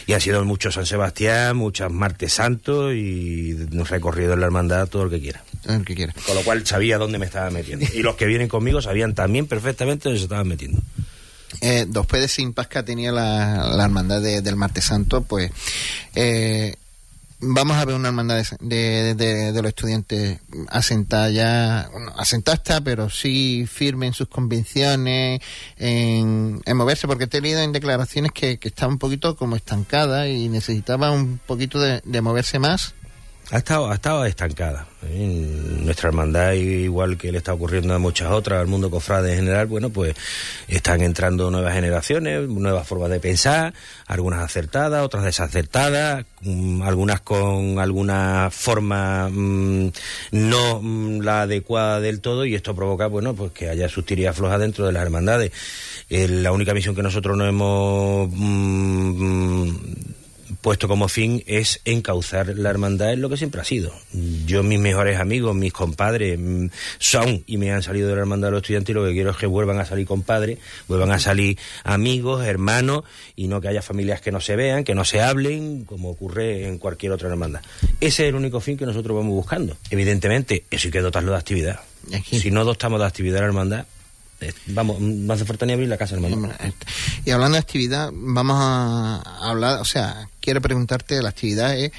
Y han sido muchos San Sebastián, muchas Martes Santos y recorrido en la hermandad, todo lo que quiera.
El que quiera.
Con lo cual sabía dónde me estaba metiendo. Y los que vienen conmigo sabían también perfectamente dónde se estaban metiendo.
Eh, de ese impasse que tenía la, la hermandad de- del Martes Santo, pues eh, vamos a ver una hermandad de, de- los estudiantes asentada ya, bueno, asentada pero sí firme en sus convicciones, en, moverse, porque te he leído en declaraciones que, que estaba un poquito como estancada y necesitaba un poquito de moverse más.
Ha estado, ha estado estancada. ¿eh? Nuestra hermandad, igual que le está ocurriendo a muchas otras, al mundo cofrade en general, bueno, pues están entrando nuevas generaciones, nuevas formas de pensar, algunas acertadas, otras desacertadas, mm, algunas con alguna forma mm, no mm, la adecuada del todo, y esto provoca, bueno, pues que haya sustiría floja dentro de las hermandades. Eh, la única misión que nosotros no hemos puesto como fin es encauzar la hermandad en lo que siempre ha sido. Yo, mis mejores amigos, mis compadres, mm, son y me han salido de la hermandad de los estudiantes y lo que quiero es que vuelvan a salir compadres, vuelvan a salir amigos, hermanos y no que haya familias que no se vean, que no se hablen, como ocurre en cualquier otra hermandad. Ese es el único fin que nosotros vamos buscando. Evidentemente, eso hay que dotarlo de actividad. Si no dotamos de actividad a la hermandad, eh, vamos, no hace falta ni abrir la casa, hermano.
Y hablando de actividad, vamos a hablar, o sea, quiero preguntarte la actividad, eh,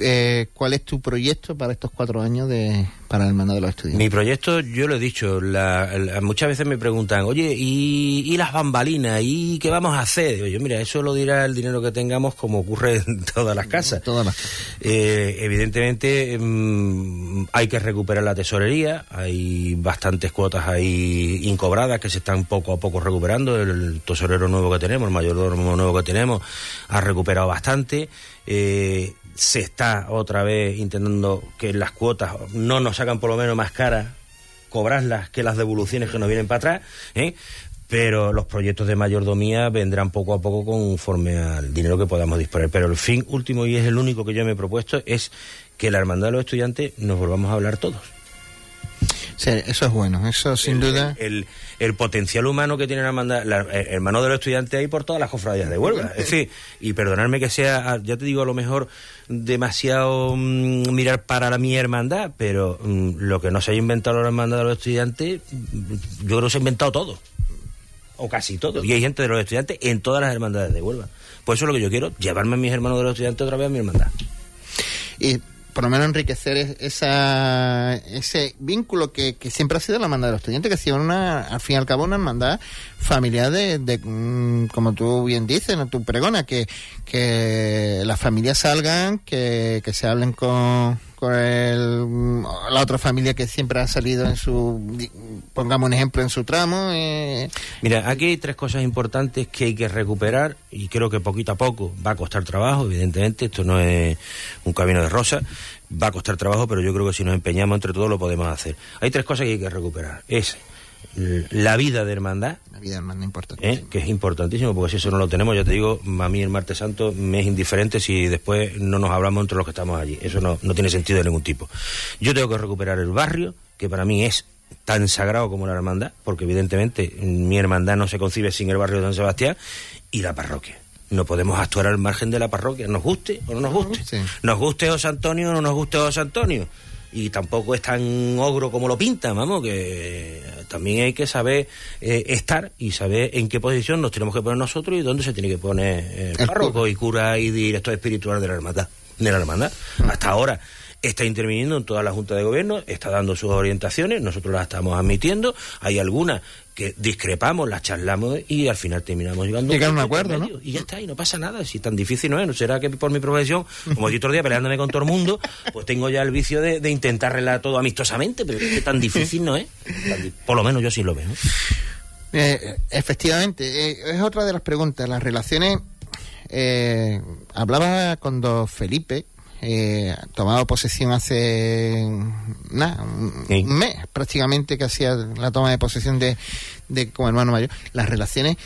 eh, ¿cuál es tu proyecto para estos cuatro años de para la hermandad de los estudiantes?
Mi proyecto, yo lo he dicho, la- la- muchas veces me preguntan, oye, ¿y, y las bambalinas? ¿Y qué vamos a hacer? Digo yo, mira, eso lo dirá el dinero que tengamos, como ocurre en todas las casas.
Todas las
Eh, evidentemente mm, hay que recuperar la tesorería, hay bastantes cuotas ahí incobradas que se están poco a poco recuperando. El tesorero nuevo que tenemos, el mayordomo nuevo que tenemos, ha recuperado bastante. Eh, se está otra vez intentando que las cuotas no nos sacan por lo menos más caras cobrarlas que las devoluciones que nos vienen para atrás, ¿eh? pero los proyectos de mayordomía vendrán poco a poco conforme al dinero que podamos disponer. Pero el fin último, y es el único que yo me he propuesto, es que la hermandad de los estudiantes nos volvamos a hablar todos.
Sí, eso es bueno, eso sin duda.
El, el potencial humano que tiene la hermandad, la, el hermano de los estudiantes ahí por todas las cofradías de Huelva. Es decir, y perdonarme que sea, ya te digo, a lo mejor demasiado mm, mirar para la mi hermandad, pero mm, lo que no se haya inventado la hermandad de los estudiantes, mm, yo creo que se ha inventado todo. O casi todo. Y hay gente de los estudiantes en todas las hermandades de Huelva. Pues eso es lo que yo quiero, llevarme a mis hermanos de los estudiantes otra vez a mi hermandad.
Y por lo menos enriquecer es- esa, ese vínculo que, que siempre ha sido la hermandad de los estudiantes, que ha sido una, al fin y al cabo una hermandad familiar de, de, mm, como tú bien dices, ¿no? tu pregona, que, que las familias salgan, que, que se hablen con, con el, la otra familia que siempre ha salido en su, pongamos un ejemplo, en su tramo. eh,
Mira, aquí hay tres cosas importantes que hay que recuperar y creo que poquito a poco va a costar trabajo, evidentemente, esto no es un camino de rosa, va a costar trabajo, pero yo creo que si nos empeñamos entre todos lo podemos hacer. Hay tres cosas que hay que recuperar. Es la vida de hermandad,
la vida hermana importante.
¿eh? que es importantísimo, porque si eso no lo tenemos, ya te digo, a mí el martes santo me es indiferente si después no nos hablamos entre los que estamos allí. Eso no, no tiene sentido de ningún tipo. Yo tengo que recuperar el barrio, que para mí es tan sagrado como la hermandad, porque evidentemente mi hermandad no se concibe sin el barrio de San Sebastián, y la parroquia. No podemos actuar al margen de la parroquia, nos guste o no nos guste.
Sí.
Nos guste José Antonio o no nos guste José Antonio. Y tampoco es tan ogro como lo pintan, vamos, que también hay que saber eh, estar y saber en qué posición nos tenemos que poner nosotros y dónde se tiene que poner eh,
El
párroco y cura y director espiritual de la hermandad. De la hermandad. Hasta ahora está interviniendo en toda la Junta de Gobierno, está dando sus orientaciones, nosotros las estamos admitiendo, hay algunas que discrepamos, las charlamos y al final terminamos llegando
Llegar a un acuerdo, ¿no?
Y ya está, y no pasa nada, si tan difícil no es, no será que por mi profesión, como todo el día peleándome con todo el mundo, pues tengo ya el vicio de, de intentar arreglar todo amistosamente, pero es que tan difícil no es, Tan por lo menos yo sí lo veo.
Eh, efectivamente, eh, es otra de las preguntas. Las relaciones. eh, hablaba cuando Felipe eh, tomaba posesión hace nada, un
Sí.
un mes prácticamente que hacía la toma de posesión de, de como hermano mayor. Las relaciones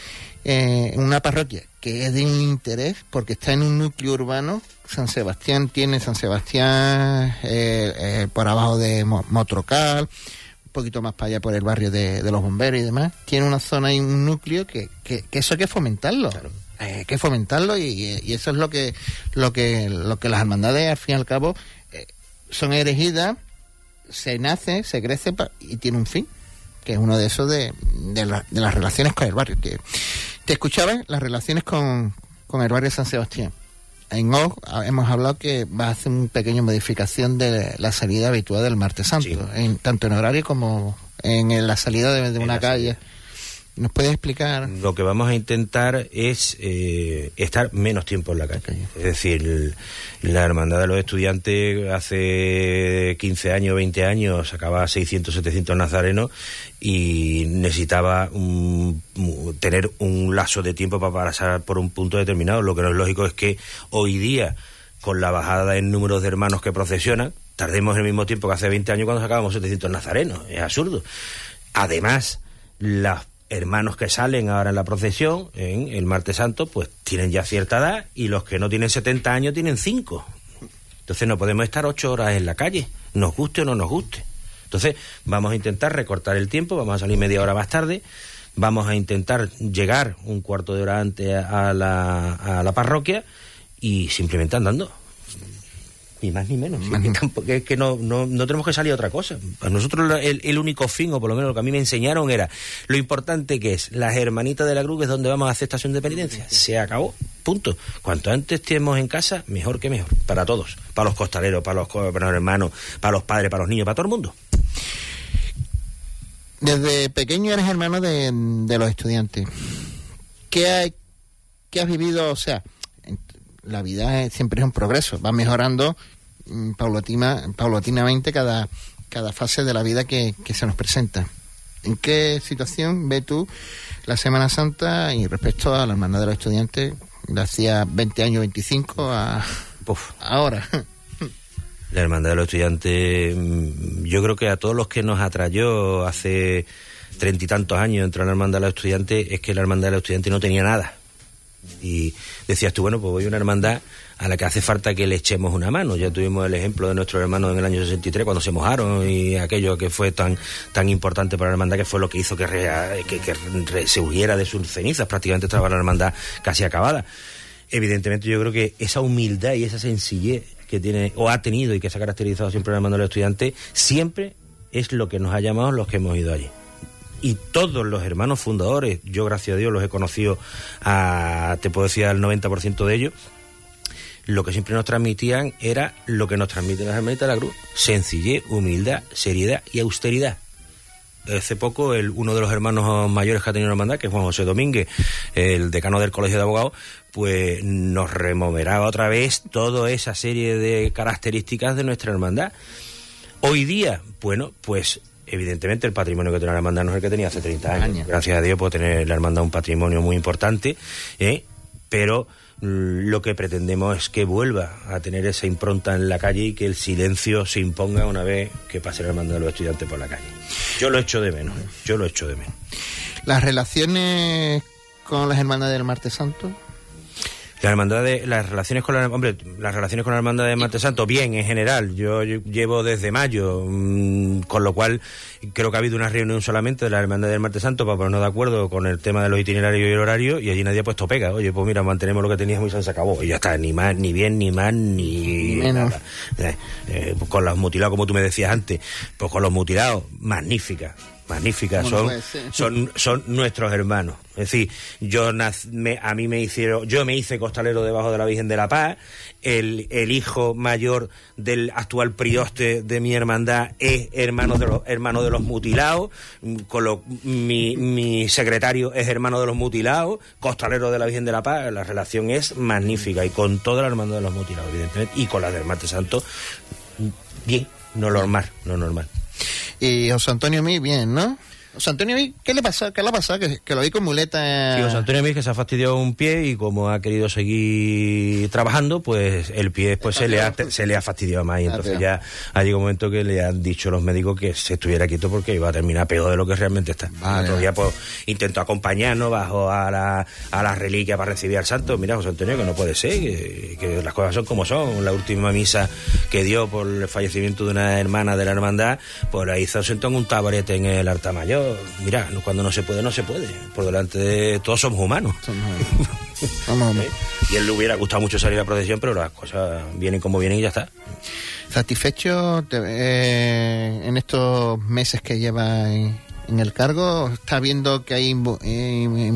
eh, en una parroquia que es de un interés porque está en un núcleo urbano. San Sebastián tiene San Sebastián eh, eh, por abajo de Mo- Motrocal, un poquito más para allá por el barrio de, de los bomberos y demás, tiene una zona y un núcleo que, que, que eso hay que fomentarlo. Eh, hay que fomentarlo y, y eso es lo que, lo que, lo que las hermandades al fin y al cabo eh, son erigidas, se nace, se crece pa- y tiene un fin, que es uno de esos de, de, la- de las relaciones con el barrio. Que, te escuchaba las relaciones con, con el barrio de San Sebastián. En OG hemos hablado que va a hacer una pequeña modificación de la salida habitual del martes santo,
Sí.
en, tanto en horario como en, la salida de, una calle.
salida.
¿Nos puedes explicar?
Lo que vamos a intentar es eh, estar menos tiempo en la calle. Es decir, el- la Hermandad de los Estudiantes hace 15 años, 20 años sacaba 600, 700 nazarenos y necesitaba un- tener un lazo de tiempo para pasar por un punto determinado. Lo que no es lógico es que hoy día, con la bajada en números de hermanos que procesionan, tardemos el mismo tiempo que hace 20 años cuando sacábamos 700 nazarenos. Es absurdo. Además, los hermanos que salen ahora en la procesión, en el martes santo, pues tienen ya cierta edad y los que no tienen 70 años tienen 5. Entonces no podemos estar ocho horas en la calle, nos guste o no nos guste. Entonces vamos a intentar recortar el tiempo, vamos a salir media hora más tarde, vamos a intentar llegar un cuarto de hora antes a la, a la parroquia y simplemente andando. Ni más ni menos. sí, que tampoco- es que no, no, no tenemos que salir a otra cosa. A nosotros el, el único fin, o por lo menos lo que a mí me enseñaron, era lo importante que es las hermanitas de la cruz, que es donde vamos a hacer estación de penitencia. Se acabó. Punto. Cuanto antes estemos en casa, mejor que mejor. Para todos. Para los costaleros, para los, co- para los hermanos, para los padres, para los niños, para todo el mundo.
Desde pequeño eres hermano de, de los estudiantes. ¿Qué, hay, ¿Qué has vivido? O sea, en- la vida es- siempre es un progreso, va mejorando paulatina, paulatinamente cada, cada fase de la vida que, que se nos presenta. ¿En qué situación ves tú la Semana Santa y respecto a la hermandad de los estudiantes de hacía 20 años, 25 a ahora?
La Hermandad de los Estudiantes, mm, yo creo que a todos los que nos atrayó hace treinta y tantos años entrar en la Hermandad de los Estudiantes, es que la Hermandad de los Estudiantes no tenía nada. Y decías tú, bueno, pues voy a una hermandad a la que hace falta que le echemos una mano. Ya tuvimos el ejemplo de nuestros hermanos en el año 63 cuando se mojaron y aquello que fue tan tan importante para la hermandad que fue lo que hizo que, que, se huyera de sus cenizas. Prácticamente estaba la hermandad casi acabada. Evidentemente yo creo que esa humildad y esa sencillez que tiene o ha tenido y que se ha caracterizado siempre la hermandad de los estudiantes siempre es lo que nos ha llamado los que hemos ido allí y todos los hermanos fundadores, yo gracias a Dios los he conocido, a, te puedo decir al 90% de ellos, lo que siempre nos transmitían era lo que nos transmiten las hermanitas de la cruz, sencillez, humildad, seriedad y austeridad. Hace poco el, uno de los hermanos mayores que ha tenido la hermandad, que es Juan José Domínguez, el decano del Colegio de Abogados, pues nos removeraba otra vez toda esa serie de características de nuestra hermandad. Hoy día, bueno, pues evidentemente el patrimonio que tiene la hermandad no es el que tenía hace 30 años. Gracias a Dios puede tener la hermandad un patrimonio muy importante, ¿eh? pero lo que pretendemos es que vuelva a tener esa impronta en la calle y que el silencio se imponga una vez que pase la hermandad de los estudiantes por la calle. Yo lo echo de menos, ¿eh? yo lo echo de menos.
Las relaciones con las hermanas del Martes Santo.
La hermandad de, las relaciones con la, hombre, las relaciones con la hermandad de Martes Santo, bien, en general. Yo, yo llevo desde mayo, mm, con lo cual creo que ha habido una reunión solamente de la hermandad del Martes Santo para ponernos de acuerdo con el tema de los itinerarios y el horario y allí nadie ha puesto pega. Oye, pues mira, mantenemos lo que teníamos y se acabó. Y ya está, ni más, ni bien, ni más, ni,
menos.
nada. Eh, eh, con los mutilados, como tú me decías antes, pues con los mutilados, magnífica. Magníficas, son, son, son nuestros hermanos. Es decir, yo nac- me- a mí me hicieron, yo me hice costalero debajo de la Virgen de la Paz, el, el hijo mayor del actual prioste de mi hermandad es hermano de los, hermano de los mutilados, con lo, mi, mi secretario es hermano de los mutilados, costalero de la Virgen de la Paz, la relación es magnífica y con toda la hermandad de los mutilados, evidentemente, y con la del Martes Santo, bien, no normal, no normal.
Y José Antonio Mí, bien, ¿no? José Antonio Mí, ¿qué le pasó? ¿Qué le ha pasado? Que, que lo vi con muleta.
Sí, José Antonio Mí que se ha fastidiado un pie y como ha querido seguir trabajando, pues el pie pues se le ha, se le ha fastidiado más y entonces ya ha llegado un momento que le han dicho los médicos que se estuviera quieto porque iba a terminar peor de lo que realmente está.
Vale.
Otro día pues intentó acompañarnos bajo a la, a la reliquia para recibir al santo. Mira, José Antonio, que no puede ser, que, que las cosas son como son. La última misa que dio por el fallecimiento de una hermana de la hermandad, pues la hizo sentó en un taburete en el altar mayor. Mira, cuando no se puede, no se puede. Por delante de todos somos humanos. Y él le hubiera gustado mucho salir a procesión, pero las cosas vienen como vienen y ya está.
¿Satisfecho eh, en estos meses que lleva en, en el cargo? ¿Estás viendo que hay eh,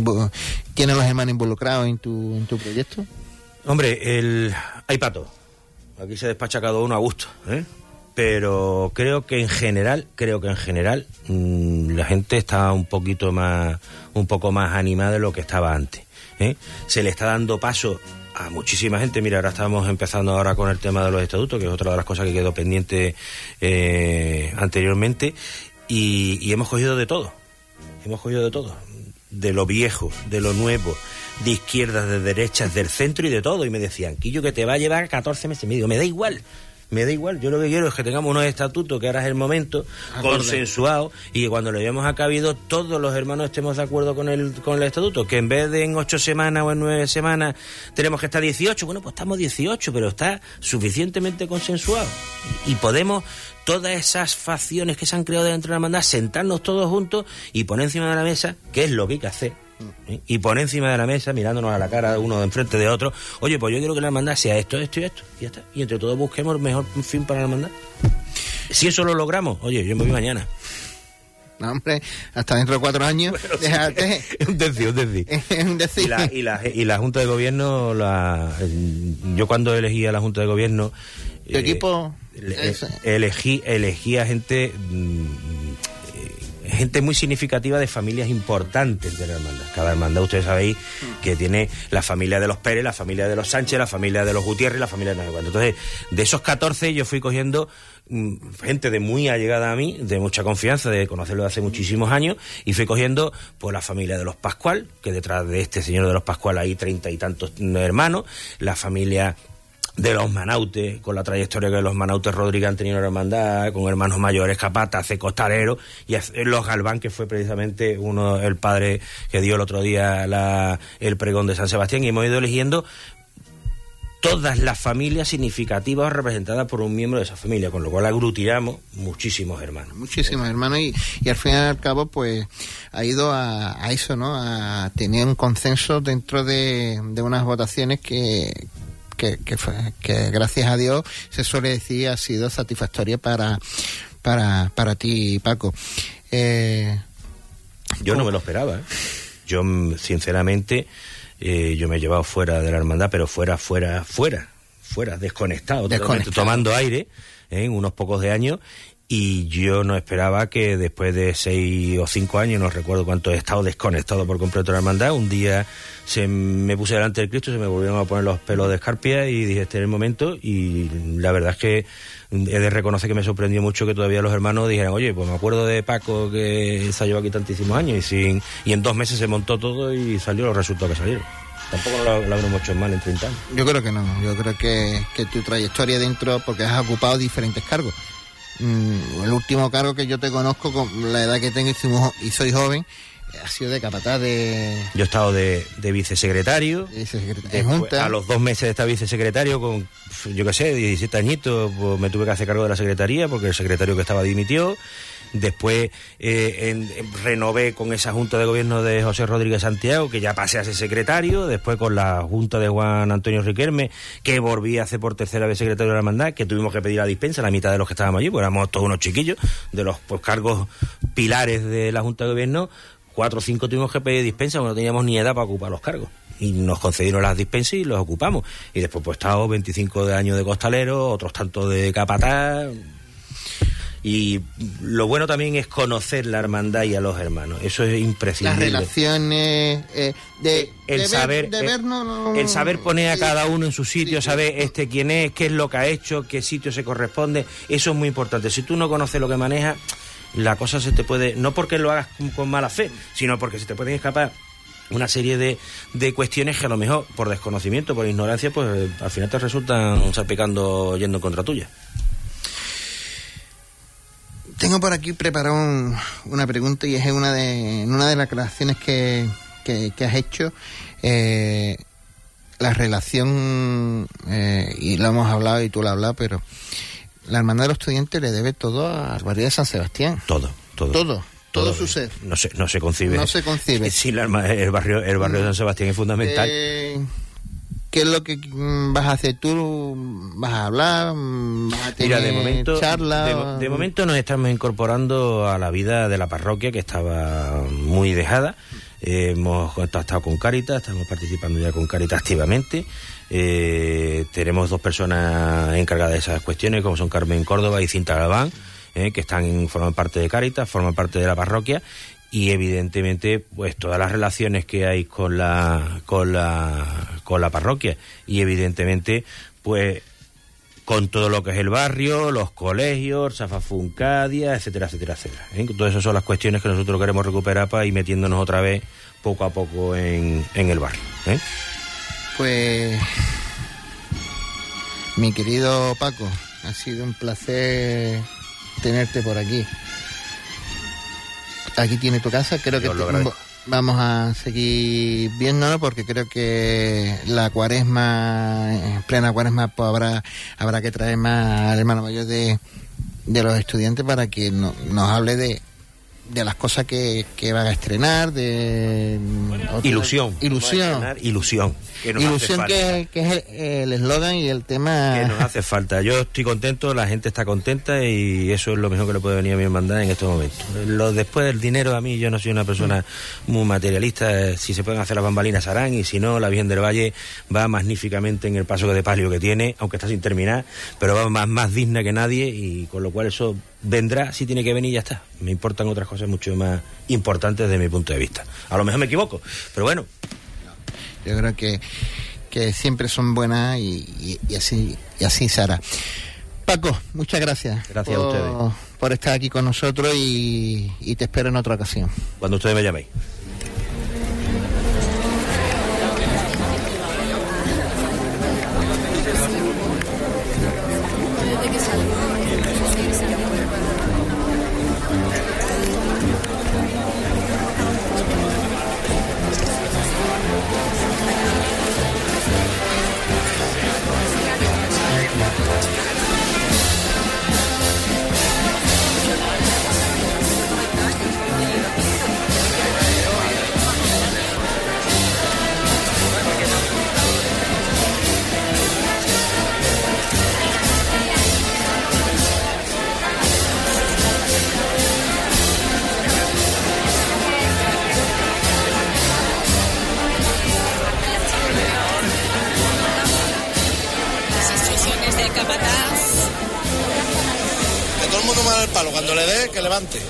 tienen los hermanos involucrados en tu, en tu proyecto?
Hombre, el... hay pato. Aquí se despacha cada uno a gusto, ¿eh? Pero creo que en general, creo que en general mm, la gente está un poquito más, un poco más animada de lo que estaba antes. ¿eh? Se le está dando paso a muchísima gente. Mira, ahora estamos empezando ahora con el tema de los estatutos, que es otra de las cosas que quedó pendiente eh, anteriormente, y, y hemos cogido de todo. Hemos cogido de todo. De lo viejo, de lo nuevo, de izquierdas, de derechas, del centro y de todo. Y me decían, Quillo, que te va a llevar 14 meses. Me digo, me da igual. Me da igual, yo lo que quiero es que tengamos unos estatutos que ahora es el momento, consensuados, y que cuando lo hayamos acabido, todos los hermanos estemos de acuerdo con el, con el estatuto. Que en vez de en ocho semanas o en nueve semanas tenemos que estar 18, bueno, pues estamos 18, pero está suficientemente consensuado. Y podemos, todas esas facciones que se han creado dentro de la hermandad, sentarnos todos juntos y poner encima de la mesa qué es lo que hay que hacer. ¿Eh? Y poner encima de la mesa, mirándonos a la cara uno de enfrente de otro, oye, pues yo quiero que la hermandad sea esto, esto y esto, y ya está. Y entre todos busquemos el mejor fin para la hermandad. Si eso lo logramos, oye, yo me voy mañana.
No, hombre, hasta dentro de cuatro años, déjate.
Es un decir, un decir.
Un decir.
Y la, y, la, y la Junta de Gobierno, la, yo cuando elegí a la Junta de Gobierno...
¿Tu equipo?
le-
es-
elegí, elegí a gente... mm, eh, gente muy significativa de familias importantes de la hermandad. Cada hermandad, ustedes sabéis que tiene la familia de los Pérez, la familia de los Sánchez, la familia de los Gutiérrez, la familia de cuánto. Entonces, de esos 14 yo fui cogiendo mm, gente de muy allegada a mí, de mucha confianza, de conocerlo de hace muchísimos años, y fui cogiendo pues la familia de los Pascual, que detrás de este señor de los Pascual hay treinta y tantos mm, hermanos, la familia de los Manautes, con la trayectoria que los Manautes Rodríguez han tenido en la hermandad, con hermanos mayores, Capata, hace Costalero, y los Galván, que fue precisamente uno, el padre que dio el otro día la- el pregón de San Sebastián, y hemos ido eligiendo todas las familias significativas representadas por un miembro de esa familia, con lo cual aglutinamos muchísimos hermanos.
Muchísimos hermanos y, y al fin y al cabo pues ha ido a, a eso, ¿no? A tener un consenso dentro de, de unas votaciones que, que, que, fue- que gracias a Dios se suele decir ha sido satisfactoria para, para, para ti, Paco. Eh,
Yo no me lo esperaba. ¿eh? Yo, mm, sinceramente, eh, yo me he llevado fuera de la hermandad, pero fuera, fuera, fuera. fuera, desconectado,
Desconectado.
tomando aire en unos pocos de años. Y yo no esperaba que después de seis o cinco años, no recuerdo cuánto he estado desconectado por completo de la hermandad, un día se me puse delante del Cristo, se me volvieron a poner los pelos de escarpia y dije, este es el momento. Y la verdad es que he de reconocer que me sorprendió mucho que todavía los hermanos dijeran, oye, pues me acuerdo de Paco que se ha llevado aquí tantísimos años y, sin, y en dos meses se montó todo y salió los resultados que salieron. Tampoco lo, lo habremos hecho mal en 30 años.
Yo creo que no, yo creo que, que tu trayectoria dentro, porque has ocupado diferentes cargos. Mm, el último cargo que yo te conozco con la edad que tengo y, soy- joven ha sido de capataz de,
Yo he estado de, de vicesecretario.
de junta.
a los dos meses de estar vicesecretario, con, yo qué sé, 17 añitos, pues me tuve que hacer cargo de la secretaría porque el secretario que estaba dimitió. Después eh, en- en- renové con esa junta de gobierno de José Rodríguez Santiago, que ya pasé a ser secretario. Después con la junta de Juan Antonio Riquelme, que volví a hacer por tercera vez secretario de la hermandad, que tuvimos que pedir la dispensa, la mitad de los que estábamos allí, porque éramos todos unos chiquillos, de los pues, cargos pilares de la junta de gobierno. Cuatro o cinco tuvimos que pedir dispensa, porque no teníamos ni edad para ocupar los cargos y nos concedieron las dispensas y los ocupamos. Y después pues estado 25 de años de costalero, otros tantos de capataz. Y lo bueno también es conocer la hermandad y a los hermanos. Eso es
las
imprescindible.
relaciones eh, de,
el
de ver-
saber
de
el-
ver, no, no,
el saber poner a
sí,
cada uno en su sitio
sí,
saber este quién es qué es lo que ha hecho qué sitio se corresponde eso es muy importante si tú no conoces lo que manejas la cosa se te puede no porque lo hagas con, con mala fe sino porque se te pueden escapar una serie de, de cuestiones que a lo mejor por desconocimiento por ignorancia pues eh, al final te resultan salpicando yendo en contra tuya
Tengo por aquí preparado un- una pregunta y es en una de, una de las aclaraciones que, que, que has hecho. eh, la relación, eh, y lo hemos hablado y tú lo has hablado, pero la hermandad de los estudiantes le debe todo al barrio de San Sebastián.
todo todo
Todo, todo su ser.
no se no se concibe
No se concibe.
Sí, herma- el barrio el barrio de San Sebastián es fundamental
Eh, ¿Qué es lo que mm, vas a hacer tú? ¿Vas a hablar? Mm, ¿Vas a tener
Mira, de momento,
charla?
de, mo- de momento nos estamos incorporando a la vida de la parroquia que estaba muy dejada. Eh, hemos contactado con Caritas, estamos participando ya con Caritas activamente. Eh, tenemos dos personas encargadas de esas cuestiones, como son Carmen Córdoba y Cinta Galván, eh, que están forman parte de Caritas, forman parte de la parroquia y evidentemente pues todas las relaciones que hay con la con la con la parroquia y evidentemente pues con todo lo que es el barrio, los colegios, Safafuncadia, etcétera, etcétera, etcétera. ¿eh? Todas esas son las cuestiones que nosotros queremos recuperar para ir metiéndonos otra vez poco a poco en, en el barrio. ¿eh?
Pues, mi querido Paco, ha sido un placer tenerte por aquí. Aquí tiene tu casa, creo que
Yo
te- vamos a seguir viéndonos porque creo que la cuaresma, en plena cuaresma, pues habrá, habrá que traer más al hermano mayor de, de los estudiantes para que no- nos hable de, de las cosas que, que van a estrenar, de...
Ilusión.
Ilusión.
Ilusión. Que nos hace
Ilusión
falta.
que, que es el- el eslogan y el tema...
que nos hace falta. Yo estoy contento, la gente está contenta y eso es lo mejor que le puede venir a mi hermandad en estos momentos. Lo después del dinero, a mí yo no soy una persona muy materialista. Si se pueden hacer las bambalinas harán y si no, la Virgen del Valle va magníficamente en el paso de palio que tiene, aunque está sin terminar, pero va más, más digna que nadie y con lo cual eso vendrá, si tiene que venir ya está. Me importan otras cosas mucho más importantes desde mi punto de vista. A lo mejor me equivoco, pero bueno,
Yo creo que, que siempre son buenas y, y- y así y así se hará. Paco, muchas gracias.
Gracias a ustedes.
Por estar aquí con nosotros y, y te espero en otra ocasión.
cuando ustedes me llaméis.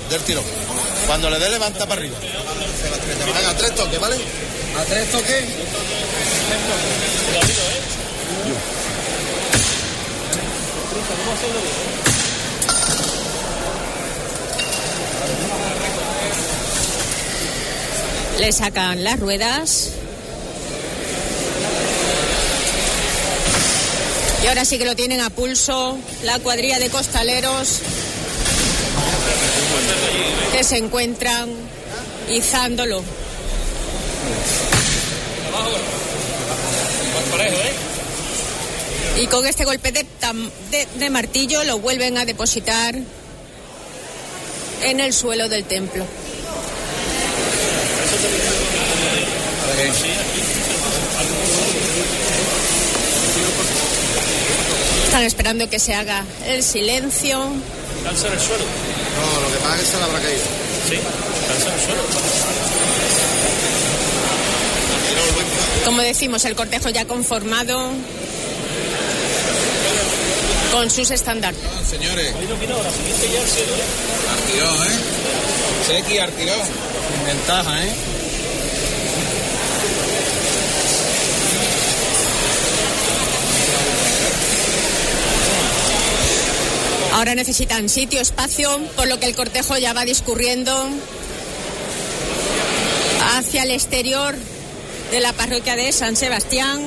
Del tirón. Cuando le dé, levanta para arriba. Venga, tres toques, ¿vale? A tres toques.
Le sacan las ruedas. Y ahora sí que lo tienen a pulso la cuadrilla de costaleros se encuentran izándolo. Y con este golpe de, de- martillo lo vuelven a depositar en el suelo del templo. Están esperando que se haga el silencio.
El suelo. No, lo que pasa es que se le habrá caído. Sí, cansa en el suelo.
Como decimos, el cortejo ya conformado con sus estandartes.
Señores. Artirón, ¿eh? Sequi, artirón.
Ventaja, ¿eh?
Ahora necesitan sitio, espacio, por lo que el cortejo ya va discurriendo hacia el exterior de la parroquia de San Sebastián.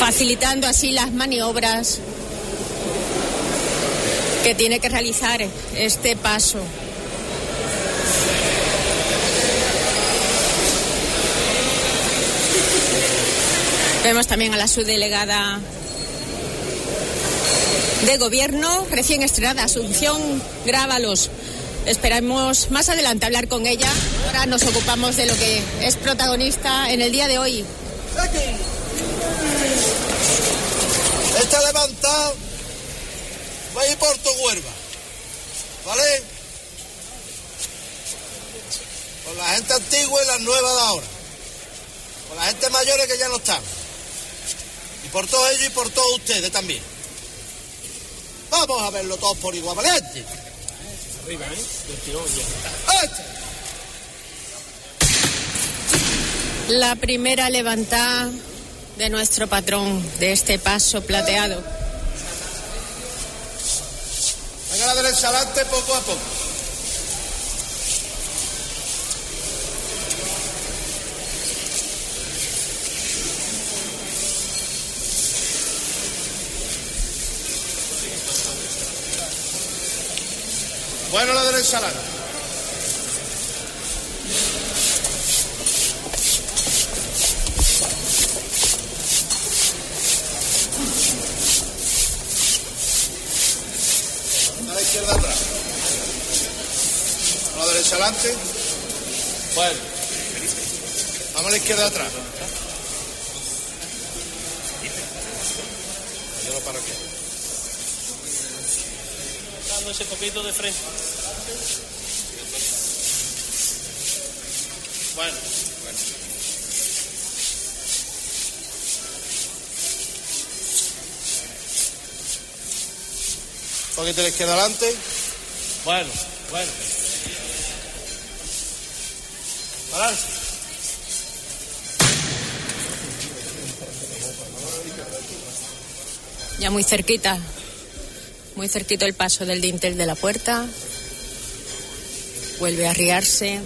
Facilitando así las maniobras que tiene que realizar este paso. Vemos también a la subdelegada de gobierno recién estrenada, Asunción Grábalos. Esperamos más adelante hablar con ella. Ahora nos ocupamos de lo que es protagonista en el día de hoy.
Está levantado. Va a ir por tu huerva. ¿Vale? Con la gente antigua y las nuevas de ahora. Con la gente mayores que ya no están. Por todos ellos y por todos ustedes también. Vamos a verlo todos por igual, ¿valiente?
Arriba, ¿eh? Ya.
La primera levantada de nuestro patrón de este paso plateado.
Venga la derecha adelante poco a poco. Bueno, la derecha adelante. A la izquierda atrás. A la derecha adelante. Bueno. Vamos a la izquierda atrás.
Ese poquito de frente.
Bueno. Un poquito la izquierda adelante. Bueno, bueno. Balance.
Ya muy cerquita, muy cerquito el paso del dintel de la puerta. Vuelve a arriarse.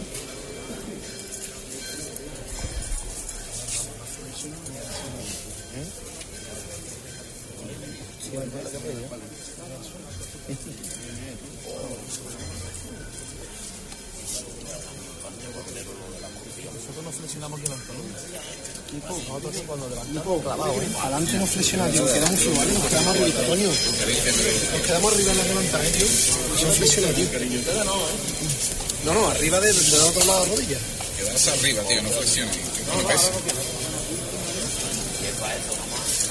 Nosotros no flexionamos aquí en Antonio. Tipo, nosotros cuando levantamos clavado, ¿eh? Adelante no flexiona, Antonio. Nos quedamos arriba en la levantada, ¿eh, tío. No tío. No, no, arriba de- del otro lado de la rodilla.
Quedarse arriba, tío, no flexiona. No me pesa.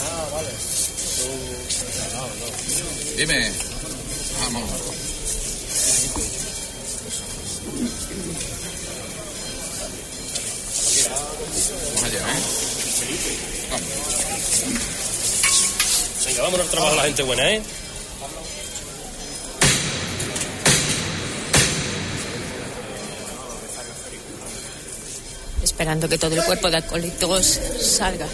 Ah, vale.
Dime. Vamos. Vamos allá, ¿eh?
Venga, vámonos al trabajo la gente buena, ¿eh?
Esperando que todo el cuerpo de alcohólicos salga.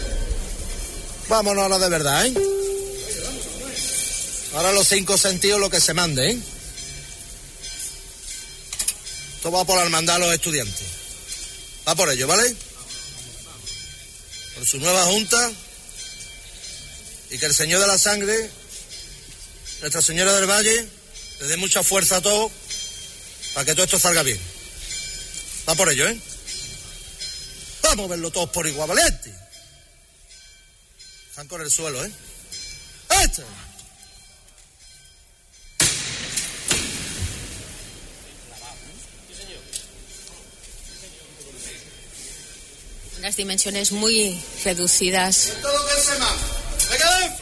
Vámonos ahora de verdad, ¿eh? Ahora los cinco sentidos lo que se mande, ¿eh? Esto va por la hermandad de los estudiantes. Va por ello, ¿vale? Por su nueva junta. Y que el Señor de la Sangre, Nuestra Señora del Valle, le dé mucha fuerza a todos para que todo esto salga bien. Va por ello, ¿eh? Vamos a verlo todos por igual, valiente. Están con el suelo, ¿eh? ¡Este!
Unas dimensiones muy reducidas.
Todo lo que se manda. ¡Venga,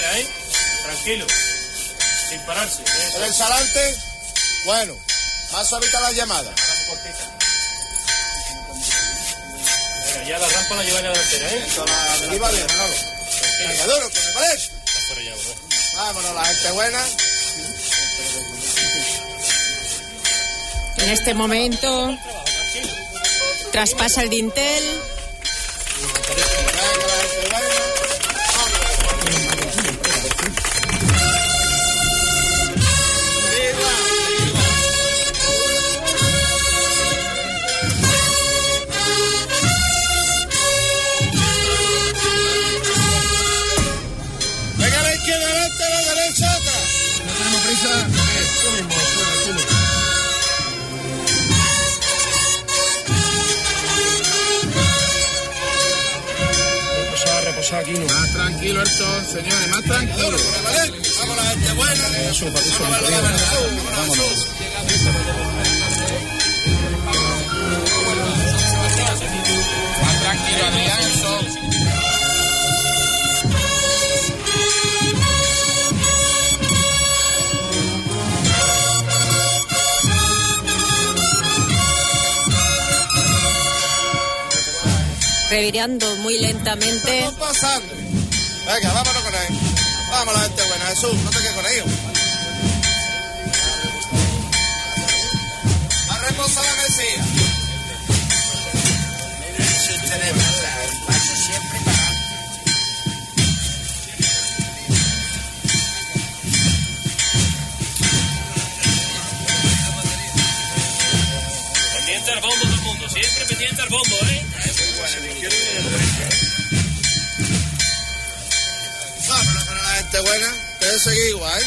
la
¿eh? Tranquilo. Sin pararse. Eso.
Derecha adelante. Bueno. Más suavita la llamada.
Venga, ya la rampa la lleva en la delantera, ¿eh?
Arriba bien, Manolo. Venga, duro, que me parece.
¿verdad?
Vámonos, la gente buena.
En este momento traspasa el dintel.
Tranquilo esto, señores, más tranquilo.
Vamos la gente buena.
Eso,
Vamos a verdad. Vámonos.
Más tranquilo, Adrián. Eso.
revirando muy lentamente.
Estamos pasando. Venga, vámonos con él. La gente buena. Jesús, no te quedes con ellos. A la mesilla.
Pendiente al bombo todo el mundo. Siempre pendiente al bombo,
buena. Ustedes seguir igual.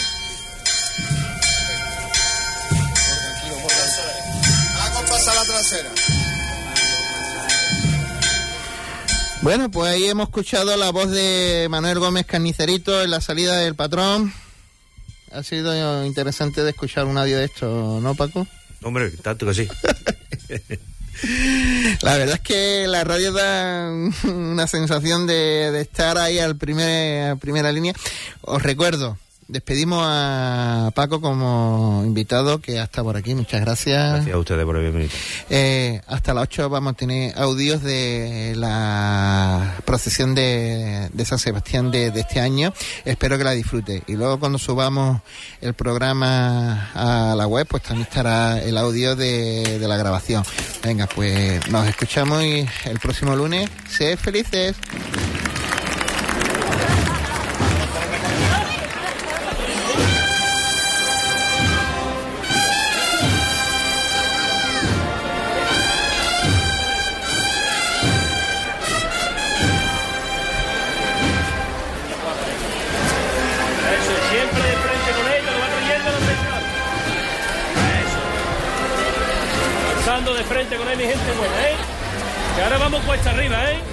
Vamos a pasar la trasera.
Bueno, pues ahí hemos escuchado la voz de Manuel Gómez Carnicerito en la salida del patrón. Ha sido interesante de escuchar un audio de esto, ¿no, Paco?
Hombre, tanto que sí.
La verdad es que la radio da una sensación de, estar ahí al primer, primera línea. Os recuerdo, despedimos a Paco como invitado que hasta por aquí. Muchas gracias.
Gracias a ustedes por haber venido.
Eh, hasta las 8 vamos a tener audios de la procesión de, de San Sebastián de, de este año. Espero que la disfrute. Y luego cuando subamos el programa a la web, pues también estará el audio de, de la grabación. Venga, pues nos escuchamos y el próximo lunes. Sed felices.
Arriba, ¿eh?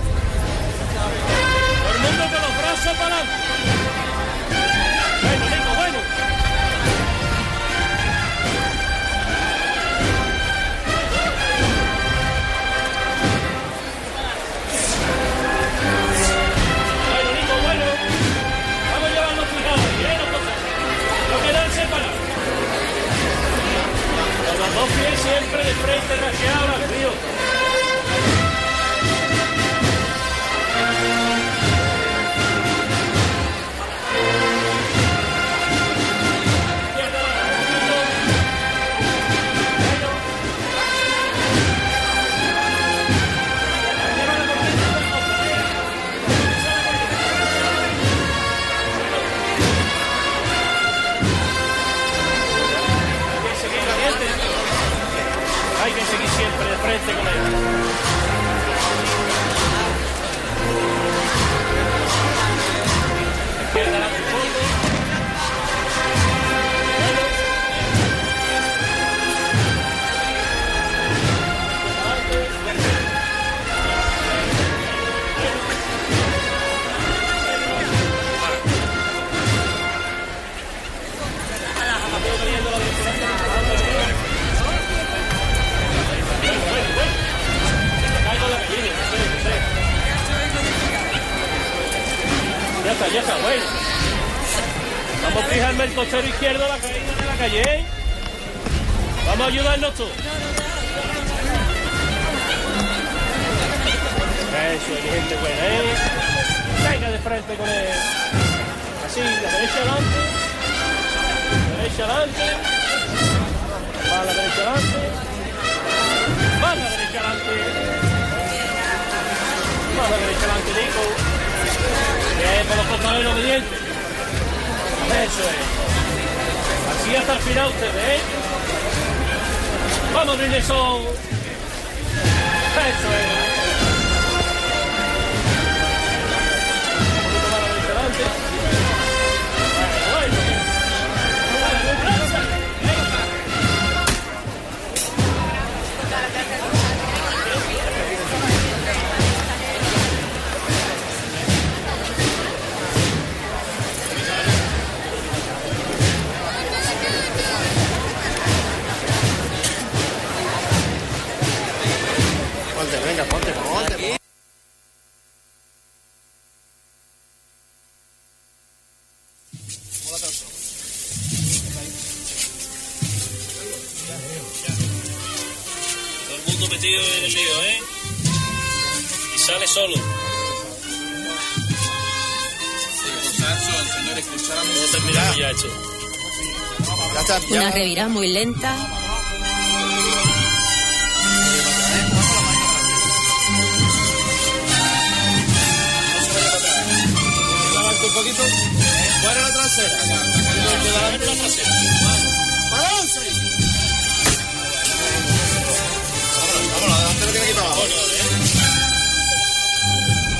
Revirada muy lenta.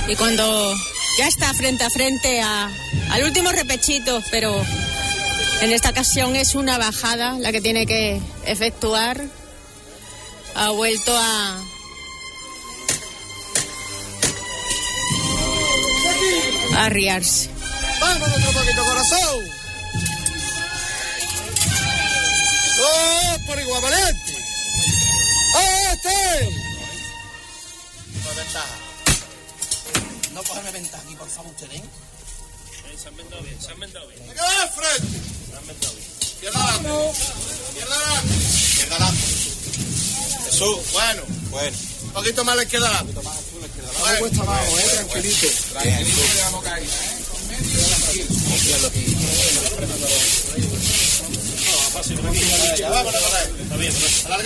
Y cuando ya está frente a frente a- al último repechito, pero en esta ocasión es una bajada la que tiene que efectuar, ha vuelto a... a arriarse.
Vámonos otro poquito, corazón. ¡Oh, por igual valiente! ¡Oh, este! Por ventaja. No cogerme ventaja aquí, por favor, usted, ¿eh?
Se han vendado bien, se han vendado bien.
¡Venga, de frente! Izquierda adelante. Jesús, bueno. Bueno. Un poquito más a la izquierda adelante. Más adelante. cuesta abajo, eh, tranquilito.
Tranquilito vamos a caer, ¿eh?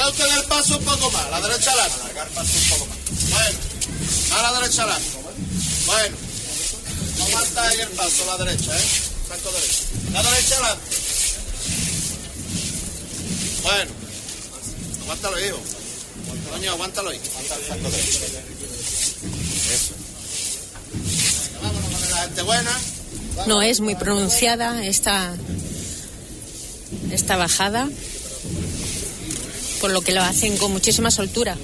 Usted el paso un poco más, la derecha adelante. Alargar el paso un poco más. Bueno, a la derecha adelante. Bueno, no aguanta ahí el paso, la derecha, ¿eh? Franco derecho. La derecha adelante. Bueno, aguántalo, hijo. Coño, aguántalo ahí. Vámonos con la gente buena.
No es muy pronunciada esta, esta bajada. por lo que lo hacen con muchísima soltura.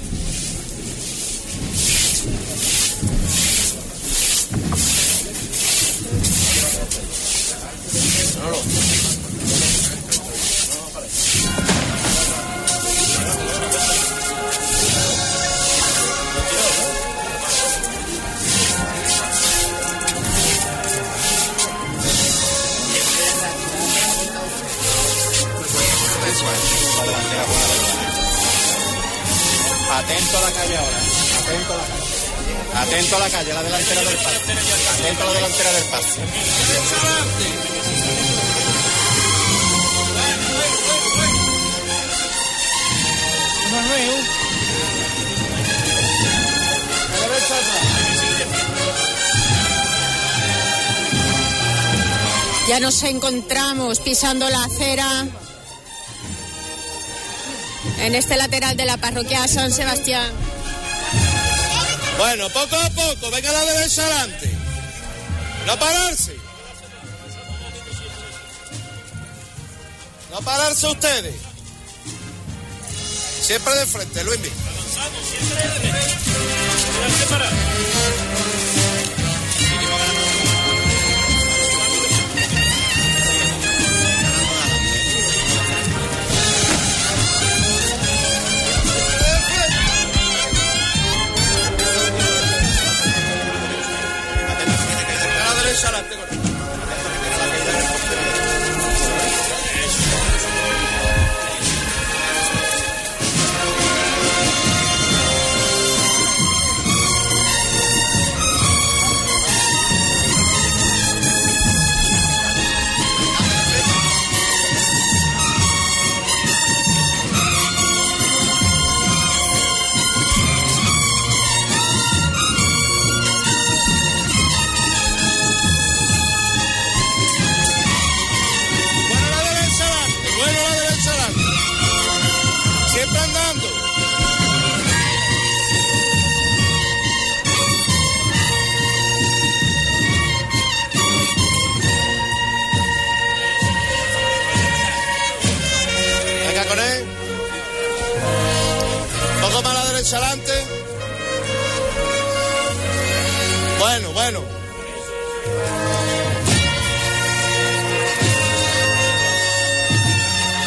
Atento a la calle ahora. Atento a la calle. Atento a la calle, la delantera del paso. Atento a la delantera del paso.
Ya nos encontramos pisando la acera en este lateral de la parroquia San Sebastián.
Bueno, poco a poco, venga la derecha adelante. No pararse. No pararse ustedes. Siempre de frente, Luis. A la derecha adelante, correcto. Bueno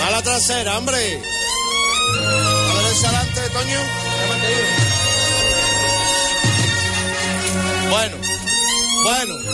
A la trasera, hombre. A derecha adelante, Toño. Bueno, bueno.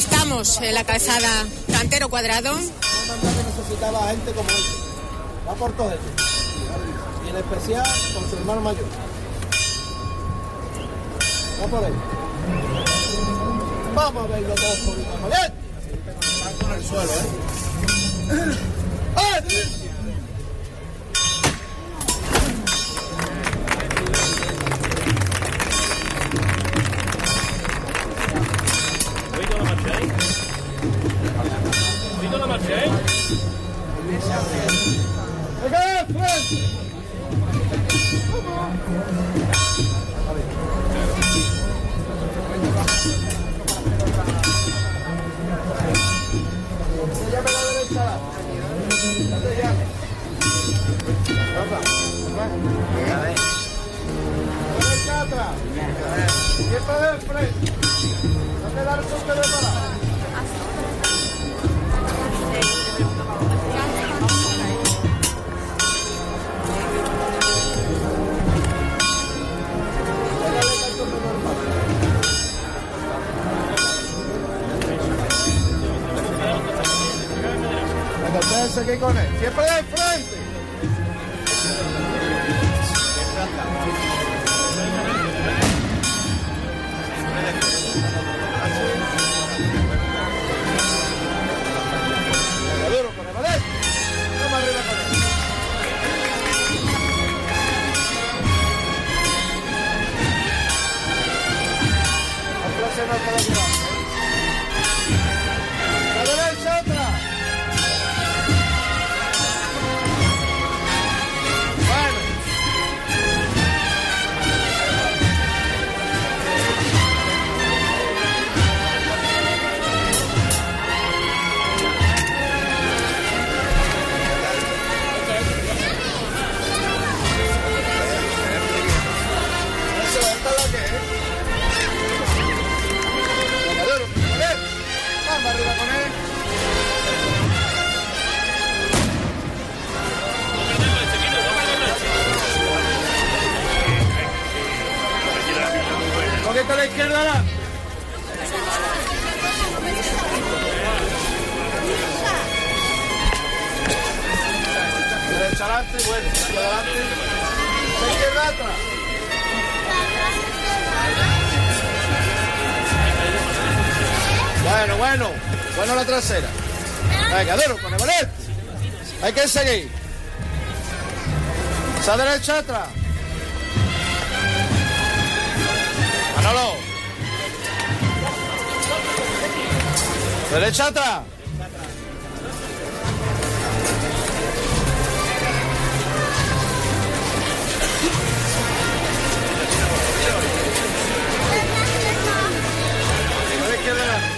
Estamos en la calzada Cantero Cuadrado.
necesitaba gente como él. Va por todo esto. Y en especial con su hermano mayor. Va por él. Vamos a verlo todos por el suelo, ¿eh?
Bueno, bueno, bueno la trasera. Venga, duro, con el. Hay que seguir. Esa derecha atrás. Manolo. Derecha atrás. A la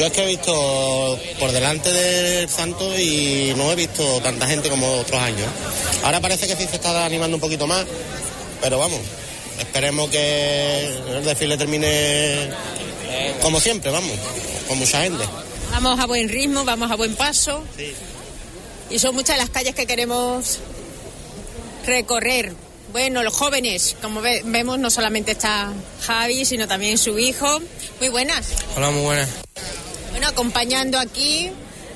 yo es que he visto por delante del santo y no he visto tanta gente como otros años. Ahora parece que sí se está animando un poquito más, pero vamos, esperemos que el desfile termine como siempre, vamos, con mucha gente.
Vamos a buen ritmo, vamos a buen paso. Y son muchas las calles que queremos recorrer. Bueno, los jóvenes, como ve- vemos, no solamente está Javi, sino también su hijo. Muy buenas.
Hola, muy buenas.
Bueno, acompañando aquí,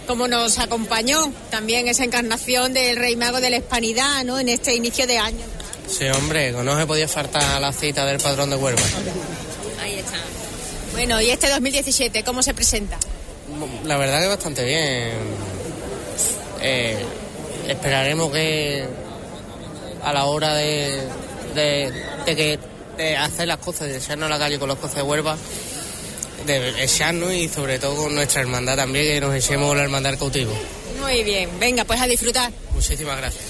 como nos acompañó también esa encarnación del Rey Mago de la Hispanidad, ¿no? En este inicio de año.
Sí, hombre, no se podía faltar la cita del patrón de Huelva.
Ahí está. Bueno, y este 2017, ¿cómo se presenta?
La verdad que bastante bien. Eh, esperaremos que a la hora de, de, de que de hacer las cosas, de echarnos a la calle con las cosas de Huelva, de echarnos y sobre todo con nuestra hermandad también, que nos echemos la hermandad cautivo.
Muy bien, venga, pues a disfrutar.
Muchísimas gracias.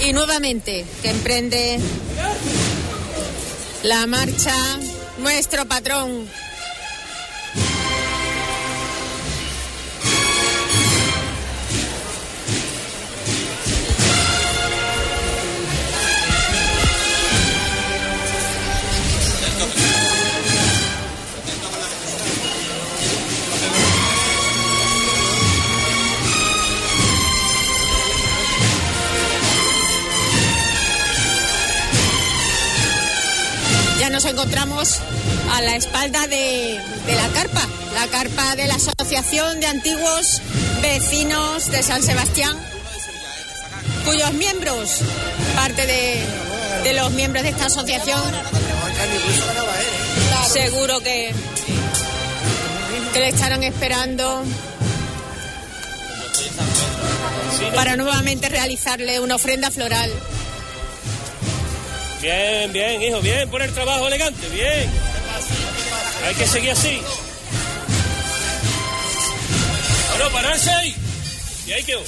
Y nuevamente, que emprende la marcha nuestro patrón. Nos encontramos a la espalda de, la carpa, la carpa de la Asociación de Antiguos Vecinos de San Sebastián, cuyos miembros, parte de, de los miembros de esta asociación, seguro que, que le estarán esperando para nuevamente realizarle una ofrenda floral.
Bien, bien, hijo, bien, por el trabajo elegante, bien. Hay que seguir así. Bueno, pararse ahí. Y ahí quedó.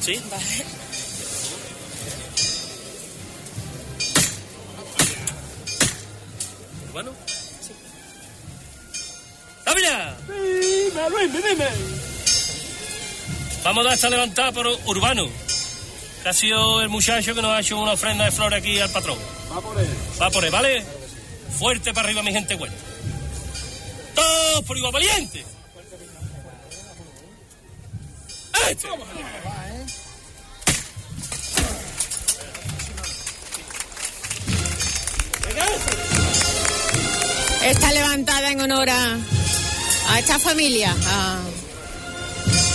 ¿Sí? ¿Urbano? Sí. ¡Dávila! Dime, Luis, dime. Vamos a dar esta levantada por Urbano, que ha sido el muchacho que nos ha hecho una ofrenda de flores aquí al patrón.
Va por él.
Va por él, ¿vale? Fuerte para arriba, mi gente buena. ¡Todos por igual valiente!
Está levantada en honor a, esta familia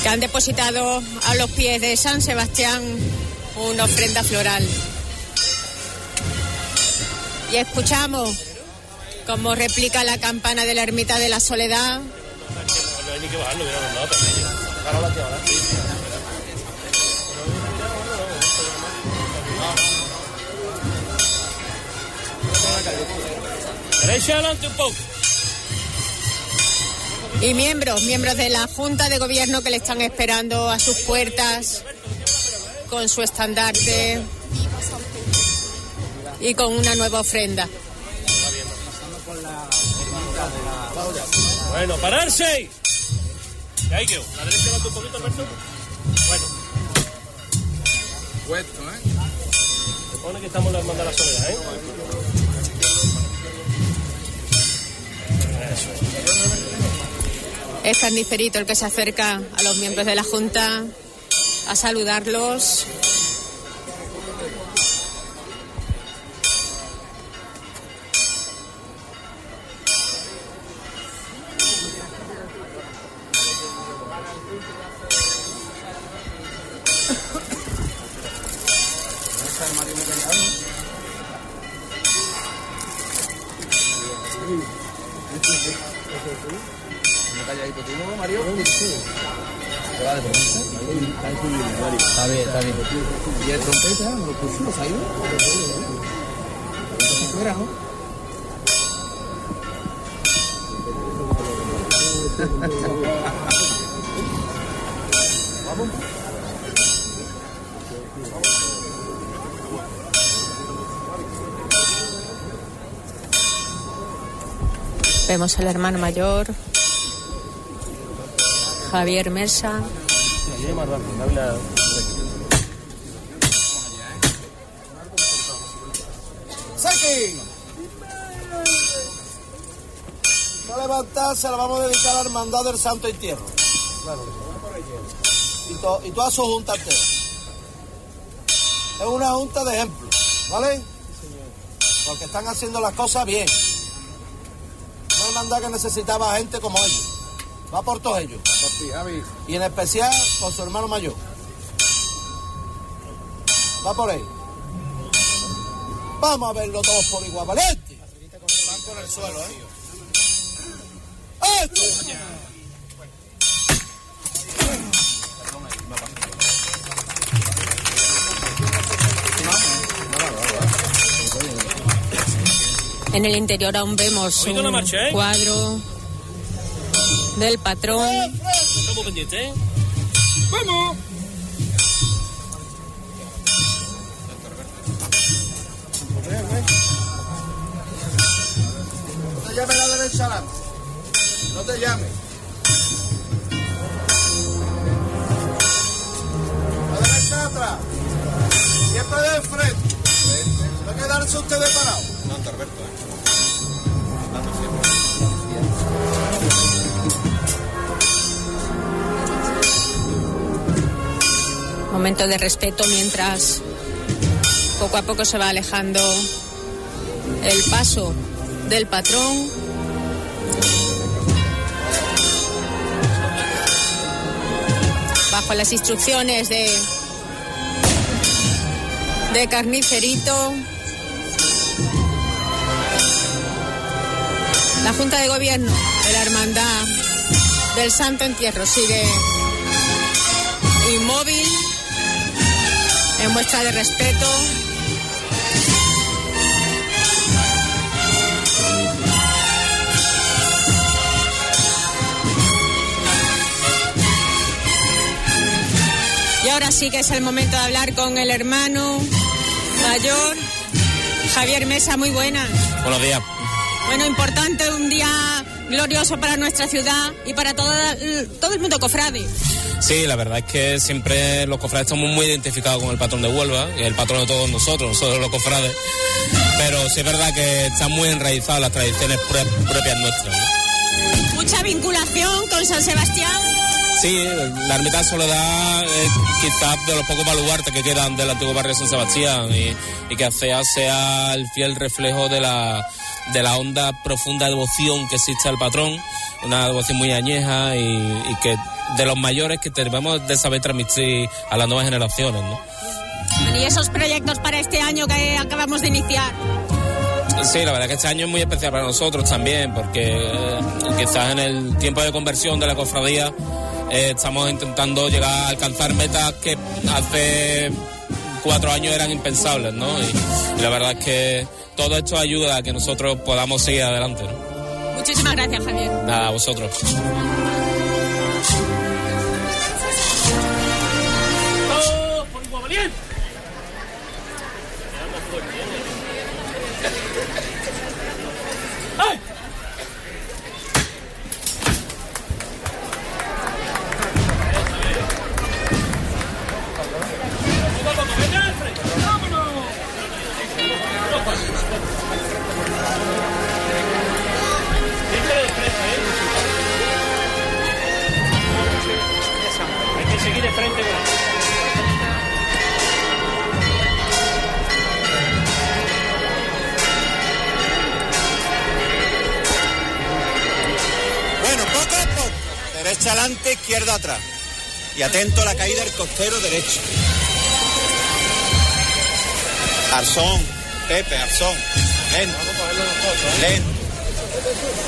que han depositado a los pies de San Sebastián una ofrenda floral. Y escuchamos cómo replica la campana de la ermita de la soledad.
No hay ni que bajarlo, adelante un poco.
Y miembros, miembros de la Junta de Gobierno que le están esperando a sus puertas con su estandarte y con una nueva ofrenda.
Bueno, pararse. Y ahí quedó. La derecha adelante un poquito, Alberto. Bueno.
Puesto, ¿eh?
Se pone que estamos en la hermandad de la soledad, ¿eh? Eso es.
Es Carnicerito el que se acerca a los miembros de la Junta a saludarlos. Vemos al hermano mayor, Javier Mesa.
¡Saki! Esta levantada se la vamos a dedicar a la hermandad del Santo Entierro. Y, to- y toda su junta entera. Es una junta de ejemplo, ¿vale? Porque están haciendo las cosas bien. Hermandad que necesitaba gente como ellos. Va por todos ellos.
Por ti, Javi.
Y en especial por su hermano mayor. Va por él. Vamos a verlo todos por igual, valiente. Van por el suelo, ¿eh? ¡Esto!
En el interior aún vemos un
marcha, ¿eh?
cuadro del patrón.
Estamos pendientes, ¿eh? ¡Vamos!
No te llames a la derecha adelante. No te llames. La derecha atrás. Siempre de frente. No quedarse ustedes parados.
Alberto, ¿eh?
Momento de respeto mientras poco a poco se va alejando el paso del patrón. Bajo las instrucciones de, de Carnicerito. La Junta de Gobierno de la Hermandad del Santo Entierro sigue inmóvil en muestra de respeto. Y ahora sí que es el momento de hablar con el hermano mayor, Javier Mesa, muy buenas.
Buenos días.
Bueno, importante, un día glorioso para nuestra ciudad y para todo, todo el mundo cofrade.
Sí, la verdad es que siempre los cofrades estamos muy identificados con el patrón de Huelva, que es el patrón de todos nosotros, nosotros los cofrades, pero sí es verdad que están muy enraizadas las tradiciones pro- propias nuestras. ¿no?
Mucha vinculación con San Sebastián.
Sí, la ermita Soledad es quizás de los pocos baluartes que quedan del antiguo barrio de San Sebastián y, y que sea, sea el fiel reflejo de la, de la honda, profunda devoción que existe al patrón, una devoción muy añeja y, y que de los mayores que debemos de saber transmitir a las nuevas generaciones. ¿no?
Y esos proyectos para este año que acabamos de iniciar.
Sí, la verdad que este año es muy especial para nosotros también, porque eh, quizás en el tiempo de conversión de la cofradía eh, estamos intentando llegar a alcanzar metas que hace cuatro años eran impensables, ¿no? Y, y la verdad es que todo esto ayuda a que nosotros podamos seguir adelante, ¿no?
Muchísimas gracias, Javier.
Nada, a vosotros.
Atento a la caída del costero derecho. Arzón, Pepe, Arzón. Lento. Lento.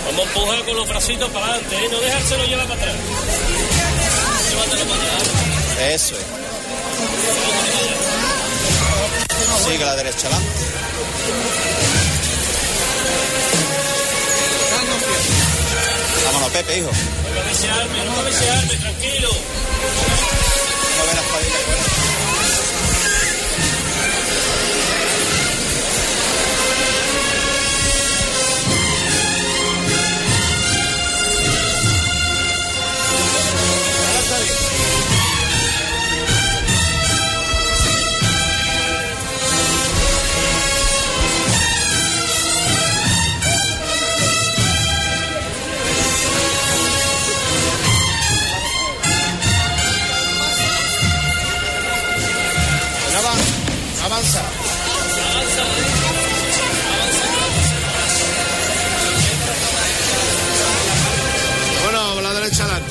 Vamos a empujar con los bracitos para adelante, ¿eh? no dejárselo llevar para atrás. Llévatelo para atrás.
Eso es. Sigue la derecha adelante. Vámonos, Pepe, hijo.
No cabecearme, no cabecearme, tranquilo.
No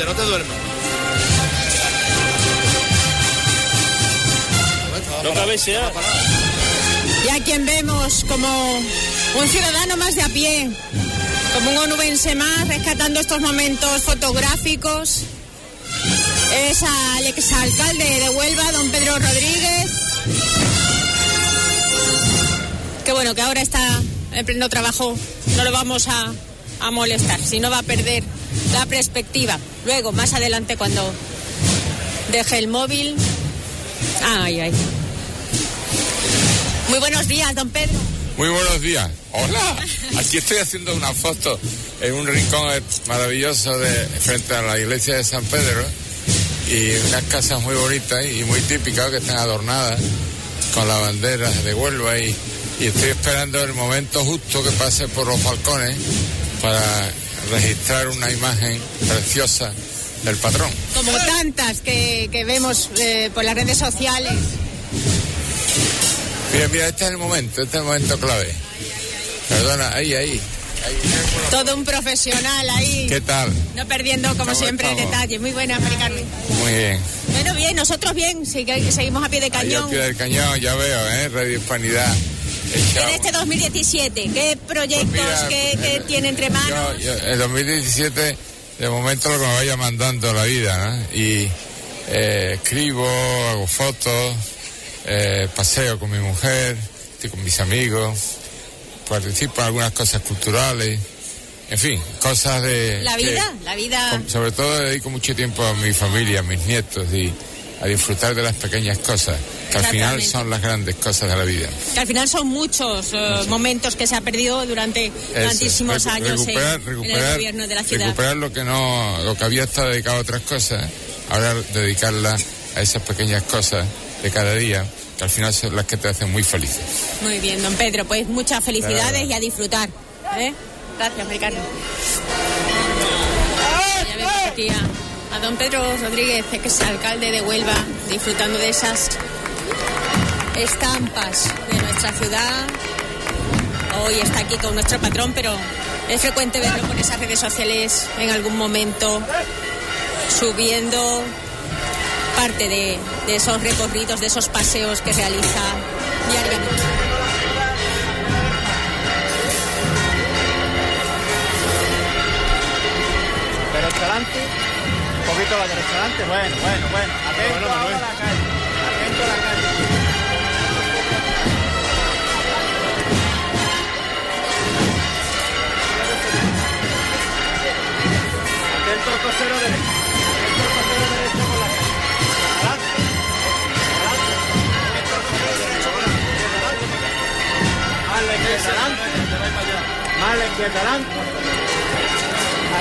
no te duermas.
No cabecear.
Y a quien vemos como un ciudadano más de a pie, como un onubense más, rescatando estos momentos fotográficos, es al exalcalde de Huelva, don Pedro Rodríguez, que bueno, que ahora está en pleno trabajo, no lo vamos a, a molestar, si no va a perder la perspectiva. Luego, más adelante, cuando deje el móvil. Ay, ay. Muy buenos días, don Pedro.
Muy buenos días. Hola. Aquí estoy haciendo una foto en un rincón maravilloso de frente a la iglesia de San Pedro y unas casas muy bonitas y muy típicas que están adornadas con la bandera de Huelva y, y estoy esperando el momento justo que pase por los balcones para registrar una imagen preciosa del patrón.
Como tantas que, que vemos eh, por las redes sociales.
Mira, mira, este es el momento, este es el momento clave. Perdona, ahí, ahí.
Todo un profesional ahí.
¿Qué tal?
No perdiendo, como
¿Cómo
siempre, el
estamos?
detalle. Muy buena, Mari Carmen.
Muy bien.
Bueno, bien, nosotros bien. seguimos a pie de
Ahí
cañón.
al pie del cañón, ya veo, ¿eh? Radio Hispanidad.
En este 2017, ¿qué proyectos
Pues mira,
que, que
eh,
tiene entre manos?
Yo, yo, el 2017, de momento lo que me vaya mandando la vida, ¿no? Y eh, escribo, hago fotos, eh, paseo con mi mujer, estoy con mis amigos, participo en algunas cosas culturales, en fin, cosas de...
La
que-
vida, la vida.
sobre todo dedico mucho tiempo a mi familia, a mis nietos y a disfrutar de las pequeñas cosas, que al final son las grandes cosas de la vida.
Que al final son muchos eh, momentos que se ha perdido durante
Eso,
tantísimos
recu-
años en-
recuperar,
en,
recuperar,
el gobierno de la ciudad.
recuperar lo que no, lo que había estado dedicado a otras cosas ahora dedicarla a esas pequeñas cosas de cada día, que al final son las que te hacen muy felices.
Muy bien, don Pedro, pues muchas felicidades y a disfrutar. ¿eh? Gracias, Ricardo. Don Pedro Rodríguez, que es alcalde de Huelva, disfrutando de esas estampas de nuestra ciudad. Hoy está aquí con nuestro patrón, pero es frecuente verlo por esas redes sociales en algún momento subiendo parte de, esos recorridos, de esos paseos que realiza diariamente.
Un poquito la bueno, bueno, bueno, atento ahora a la calle, atento a la calle. Atento al costero derecho, atento al costero derecho con la calle. Adelante, adelante, atento al costero derecho con la calle, adelante. Más la izquierda adelante, más la izquierda adelante.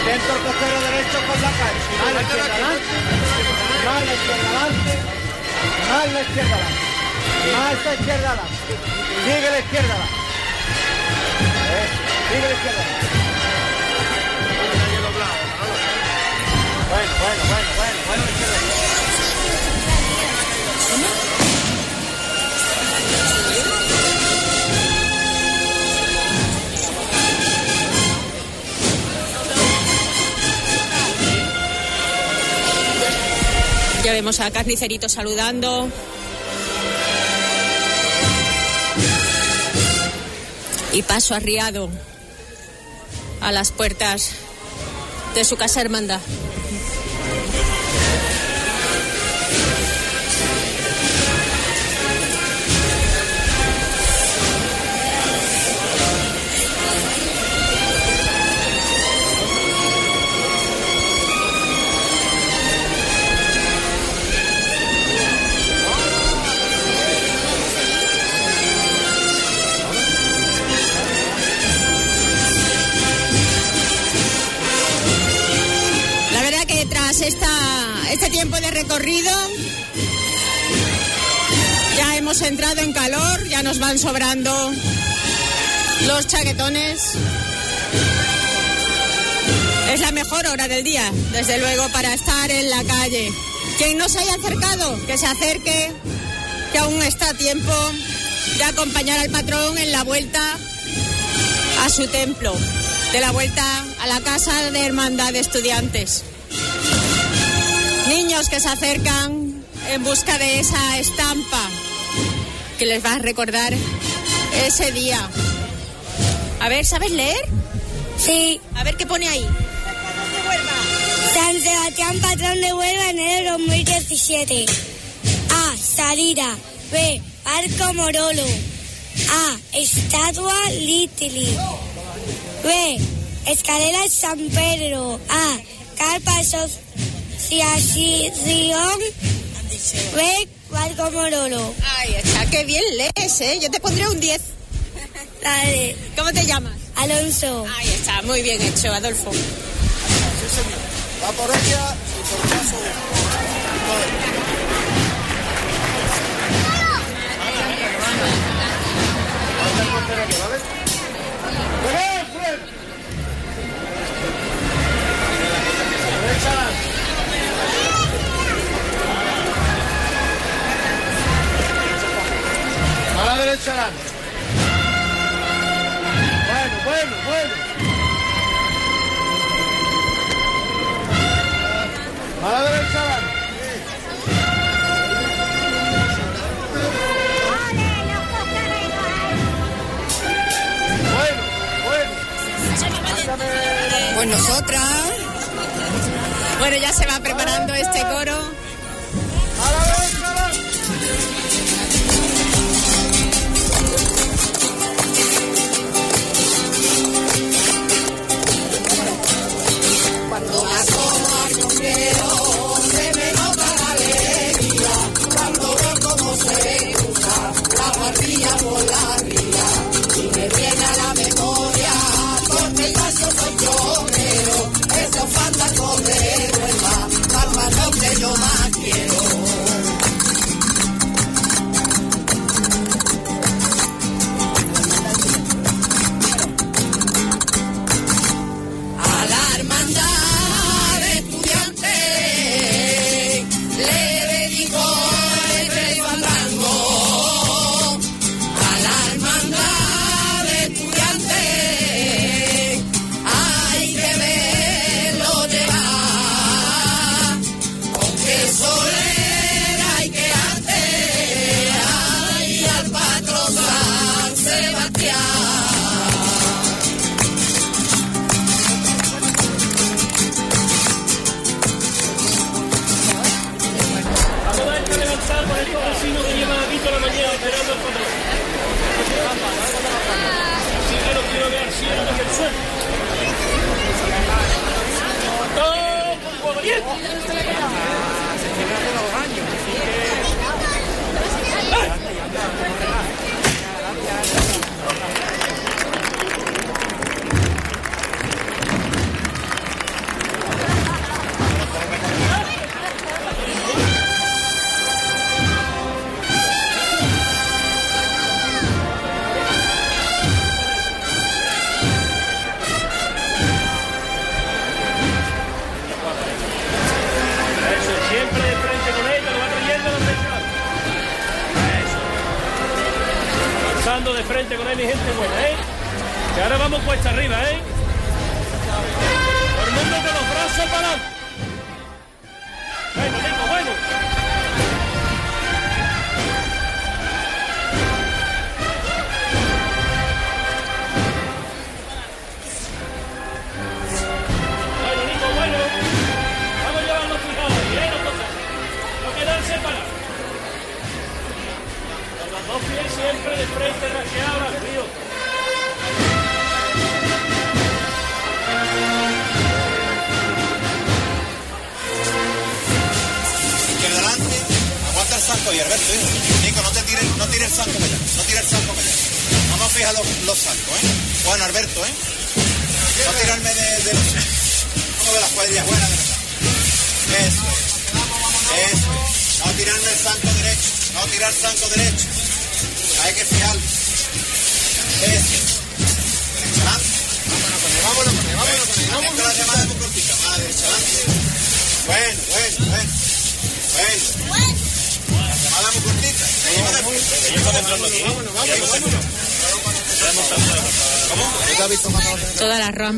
Al costero derecho con la calle. Más la izquierda adelante. Más la izquierda adelante. Más la izquierda adelante. Más la izquierda adelante. Sigue la izquierda adelante. Eso, Sigue la izquierda adelante. Bueno, bueno, bueno, bueno, bueno, izquierda
Ya vemos a Carnicerito saludando. Y paso arriado a las puertas de su casa hermandad. Nos van sobrando los chaquetones. Es la mejor hora del día, desde luego, para estar en la calle. Quien no se haya acercado, que se acerque, que aún está a tiempo de acompañar al patrón en la vuelta a su templo, de la vuelta a la casa de hermandad de estudiantes. Niños que se acercan en busca de esa estampa que les va a recordar ese día. A ver, ¿sabes leer?
Sí.
A ver qué pone ahí.
San Sebastián, patrón de Huelva, enero 2017. A. Salida. B. Arco Morolo. A. Estatua Litili. B. Escalera San Pedro. A. Carpa Asociación. B. Barco Morolo.
Ay, está, qué bien lees, ¿eh? Yo te pondré un 10.
Dale.
¿Cómo te llamas?
Alonso.
Ahí está, muy bien hecho, Adolfo.
Va por ella y por paso.
A la derecha adelante. Bueno, bueno, bueno. A la derecha adelante. Bueno, bueno.
Pues nosotras. Bueno, ya se va preparando este coro.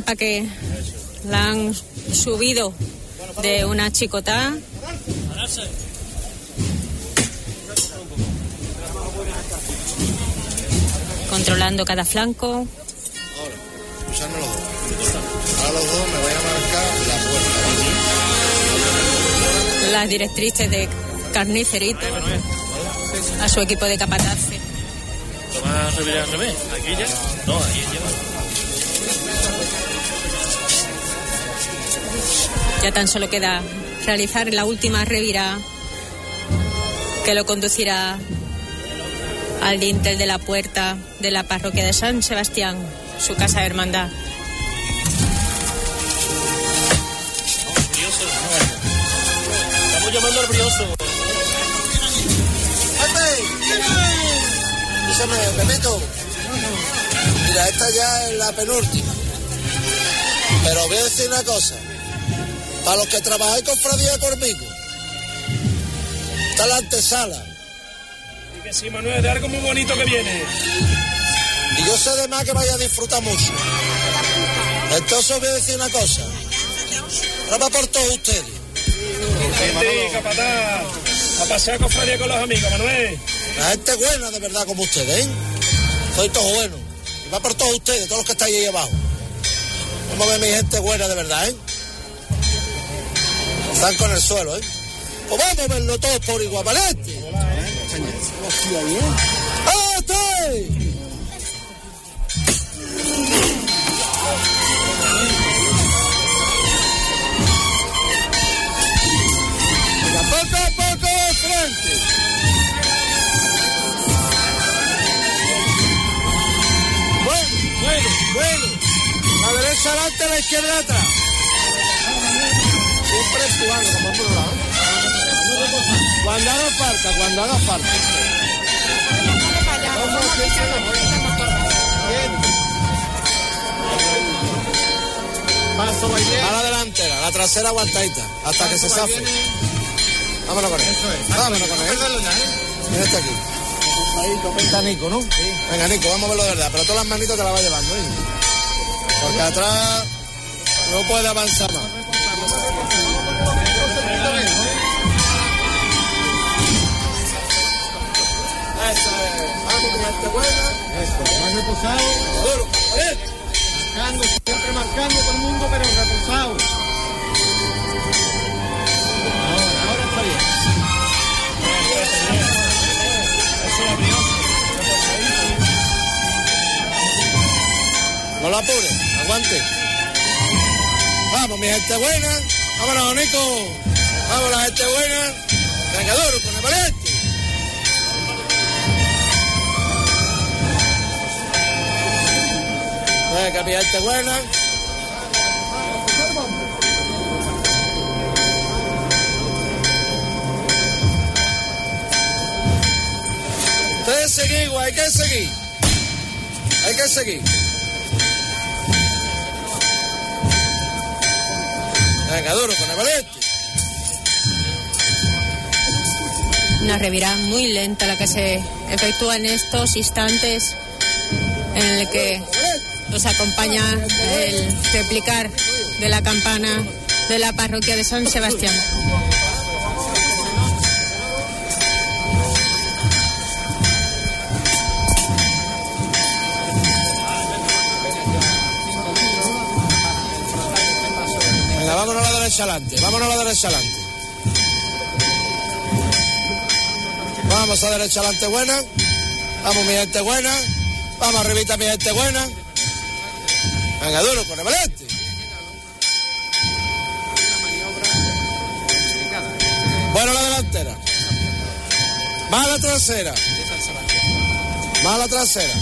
Rampa que la han subido de una chicota. Controlando cada flanco.
Escuchadme los dos. Ahora los dos me voy a marcar la puerta.
las directrices de Carnicerito a su equipo de capataces.
Revirar al revés. Aquí ya. No, ahí lleva.
Ya tan solo queda realizar la última revira que lo conducirá al dintel de la puerta de la parroquia de San Sebastián, su casa de hermandad.
Llamando al brioso.
Escúchame, Pepito. Mira, esta ya es la penúltima. Pero voy a decir una cosa. Para los que trabajáis con Fradía conmigo, está la antesala.
Y que sí, Manuel, de algo muy bonito que viene.
Y yo sé de más que vaya a disfrutar mucho. Entonces os voy a decir una cosa. Ahora va por todos ustedes.
Gente, capataz. A pasear cofradía con los amigos, Manuel.
La gente buena de verdad como ustedes, ¿eh? Soy todos buenos. Y va por todos ustedes, todos los que estáis ahí abajo. Vamos a ver mi gente buena de verdad, ¿eh? Están con el suelo, ¿eh? Pues vamos a verlo todos por bien. ¡Este! Poco a poco frente. Bueno, bueno, bueno. La derecha adelante, la izquierda atrás. Siempre actuando, como por un lado. Cuando haga falta, cuando haga falta.
Paso.
A la delantera, la trasera aguantadita, hasta que se zafe. Vámonos con él. Vámonos con él. Mira este aquí. Está Nico, ¿no? Venga, Nico, vamos a verlo de verdad. Pero todas las manitas te las va llevando, ¿eh? Porque atrás no puede avanzar más. Eso
más reposado. Marcando, siempre marcando todo el mundo, pero reposado. Ahora, ahora está bien.
No lo apure, aguante. Vamos, mi gente buena. Vámonos, Nico. La gente buena. Venga, duro, con el valiente. Venga, mi gente buena. Ustedes seguir, hay que seguir. Hay que seguir.
Una revirada muy lenta la que se efectúa en estos instantes en el que nos acompaña el replicar de la campana de la parroquia de San Sebastián.
Venga, vámonos a la derecha adelante, vámonos a la derecha adelante. Vamos a derecha adelante buena. Vamos mi gente buena. Vamos arribita mi gente buena. Venga, duro, con el valiente. Bueno la delantera. Más la trasera. Más la trasera.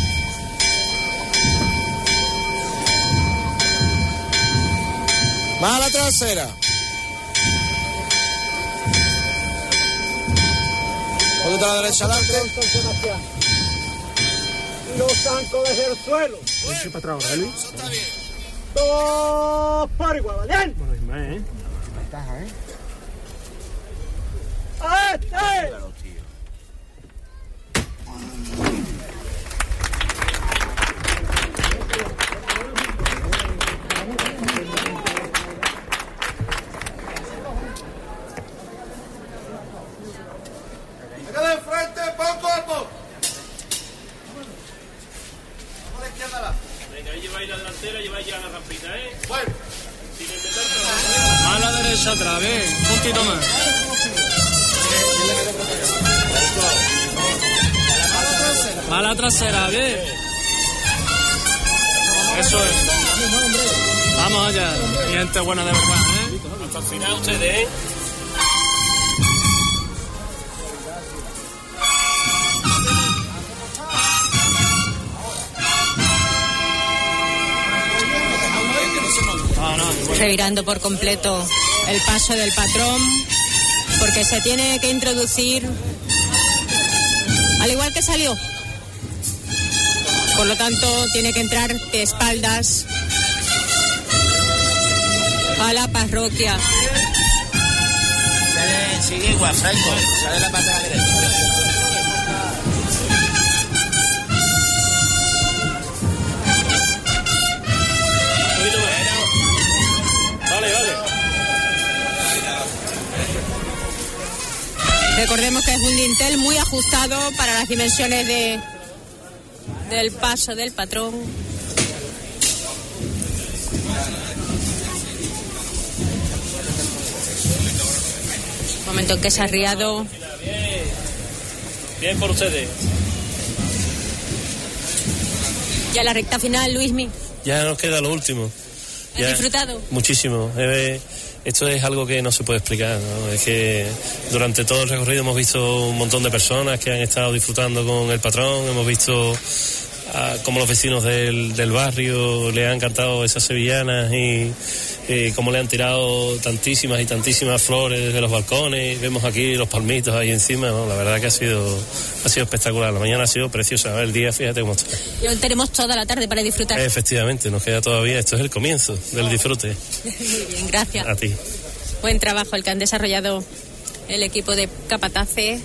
Más la trasera. Poquito a la derecha adelante.
Los zancos desde el suelo.
para atrás ahora, Luis.
Dos por igual, ¿vale?
Bueno, Ismael, ¿eh?
¡A este!
Completo el paso del patrón, porque se tiene que introducir al igual que salió. Por lo tanto, tiene que entrar de espaldas a la parroquia.
Sale la pata derecha.
Recordemos que es un dintel muy ajustado para las dimensiones de del paso del patrón. Momento en que se ha riado.
Bien. Bien por ustedes.
Ya la recta final, Luismi.
Ya nos queda lo último.
¿Has
Ya-
disfrutado?
Muchísimo. Eh, esto es algo que no se puede explicar. ¿no? Es que durante todo el recorrido hemos visto un montón de personas que han estado disfrutando con el patrón. Hemos visto cómo los vecinos del, del barrio le han cantado esas sevillanas y eh, cómo le han tirado tantísimas y tantísimas flores desde los balcones. Vemos aquí los palmitos ahí encima. ¿no? La verdad que ha sido, ha sido espectacular. La mañana ha sido preciosa. El día, fíjate cómo está.
Y hoy tenemos toda la tarde para disfrutar.
Efectivamente, nos queda todavía. Esto es el comienzo del disfrute.
Muy bien, gracias.
A ti.
Buen trabajo el que han desarrollado el equipo de Capatace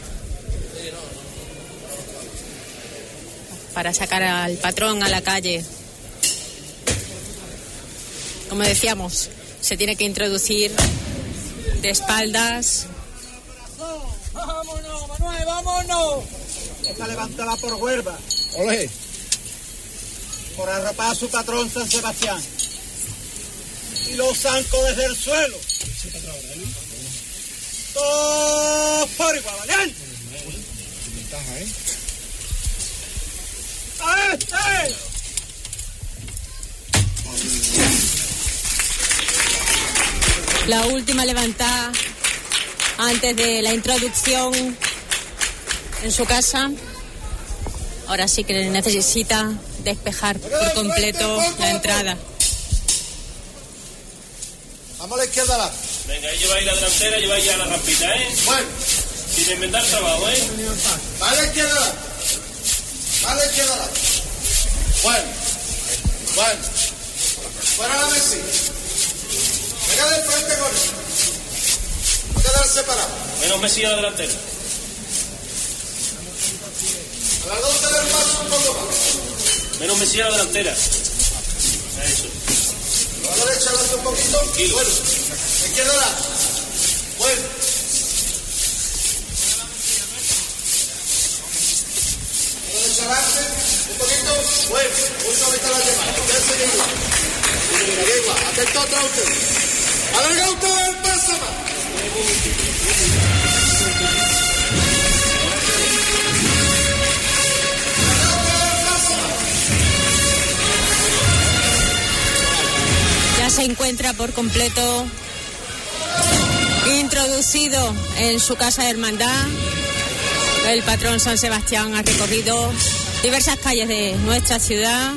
para sacar al patrón a la calle. Como decíamos, se tiene que introducir de espaldas.
¡Vámonos, Manuel, vámonos! Esta levantada por Huelva.
Ole.
Por arropar a su patrón San Sebastián. Y los zancos desde el suelo. Dos por igual, ¿valiente? ¡A este!
La última levantada antes de la introducción en su casa. Ahora sí que necesita despejar por completo la entrada.
Vamos a la izquierda.
Venga, ahí lleváis la delantera, lleváis ya la rampita, ¿eh?
Bueno.
Sin inventar trabajo, ¿eh?
Va a la izquierda a la izquierda. Bueno. Bueno. Fuera la mesita. Venga de frente con él. No quedar separado.
Menos Messi a la delantera.
A las 12 del paso un poco más.
Menos Messi a la delantera. Eso.
A la derecha adelante un poquito. Bueno. Izquierda. Bueno. A adelante. Un poquito. Bueno. Muy suavita la llamada. Usted sigue igual. Sigue igual. Atento atrás usted. Alarga usted el paso.
Ya se encuentra por completo introducido en su casa de hermandad. El patrón San Sebastián ha recorrido diversas calles de nuestra ciudad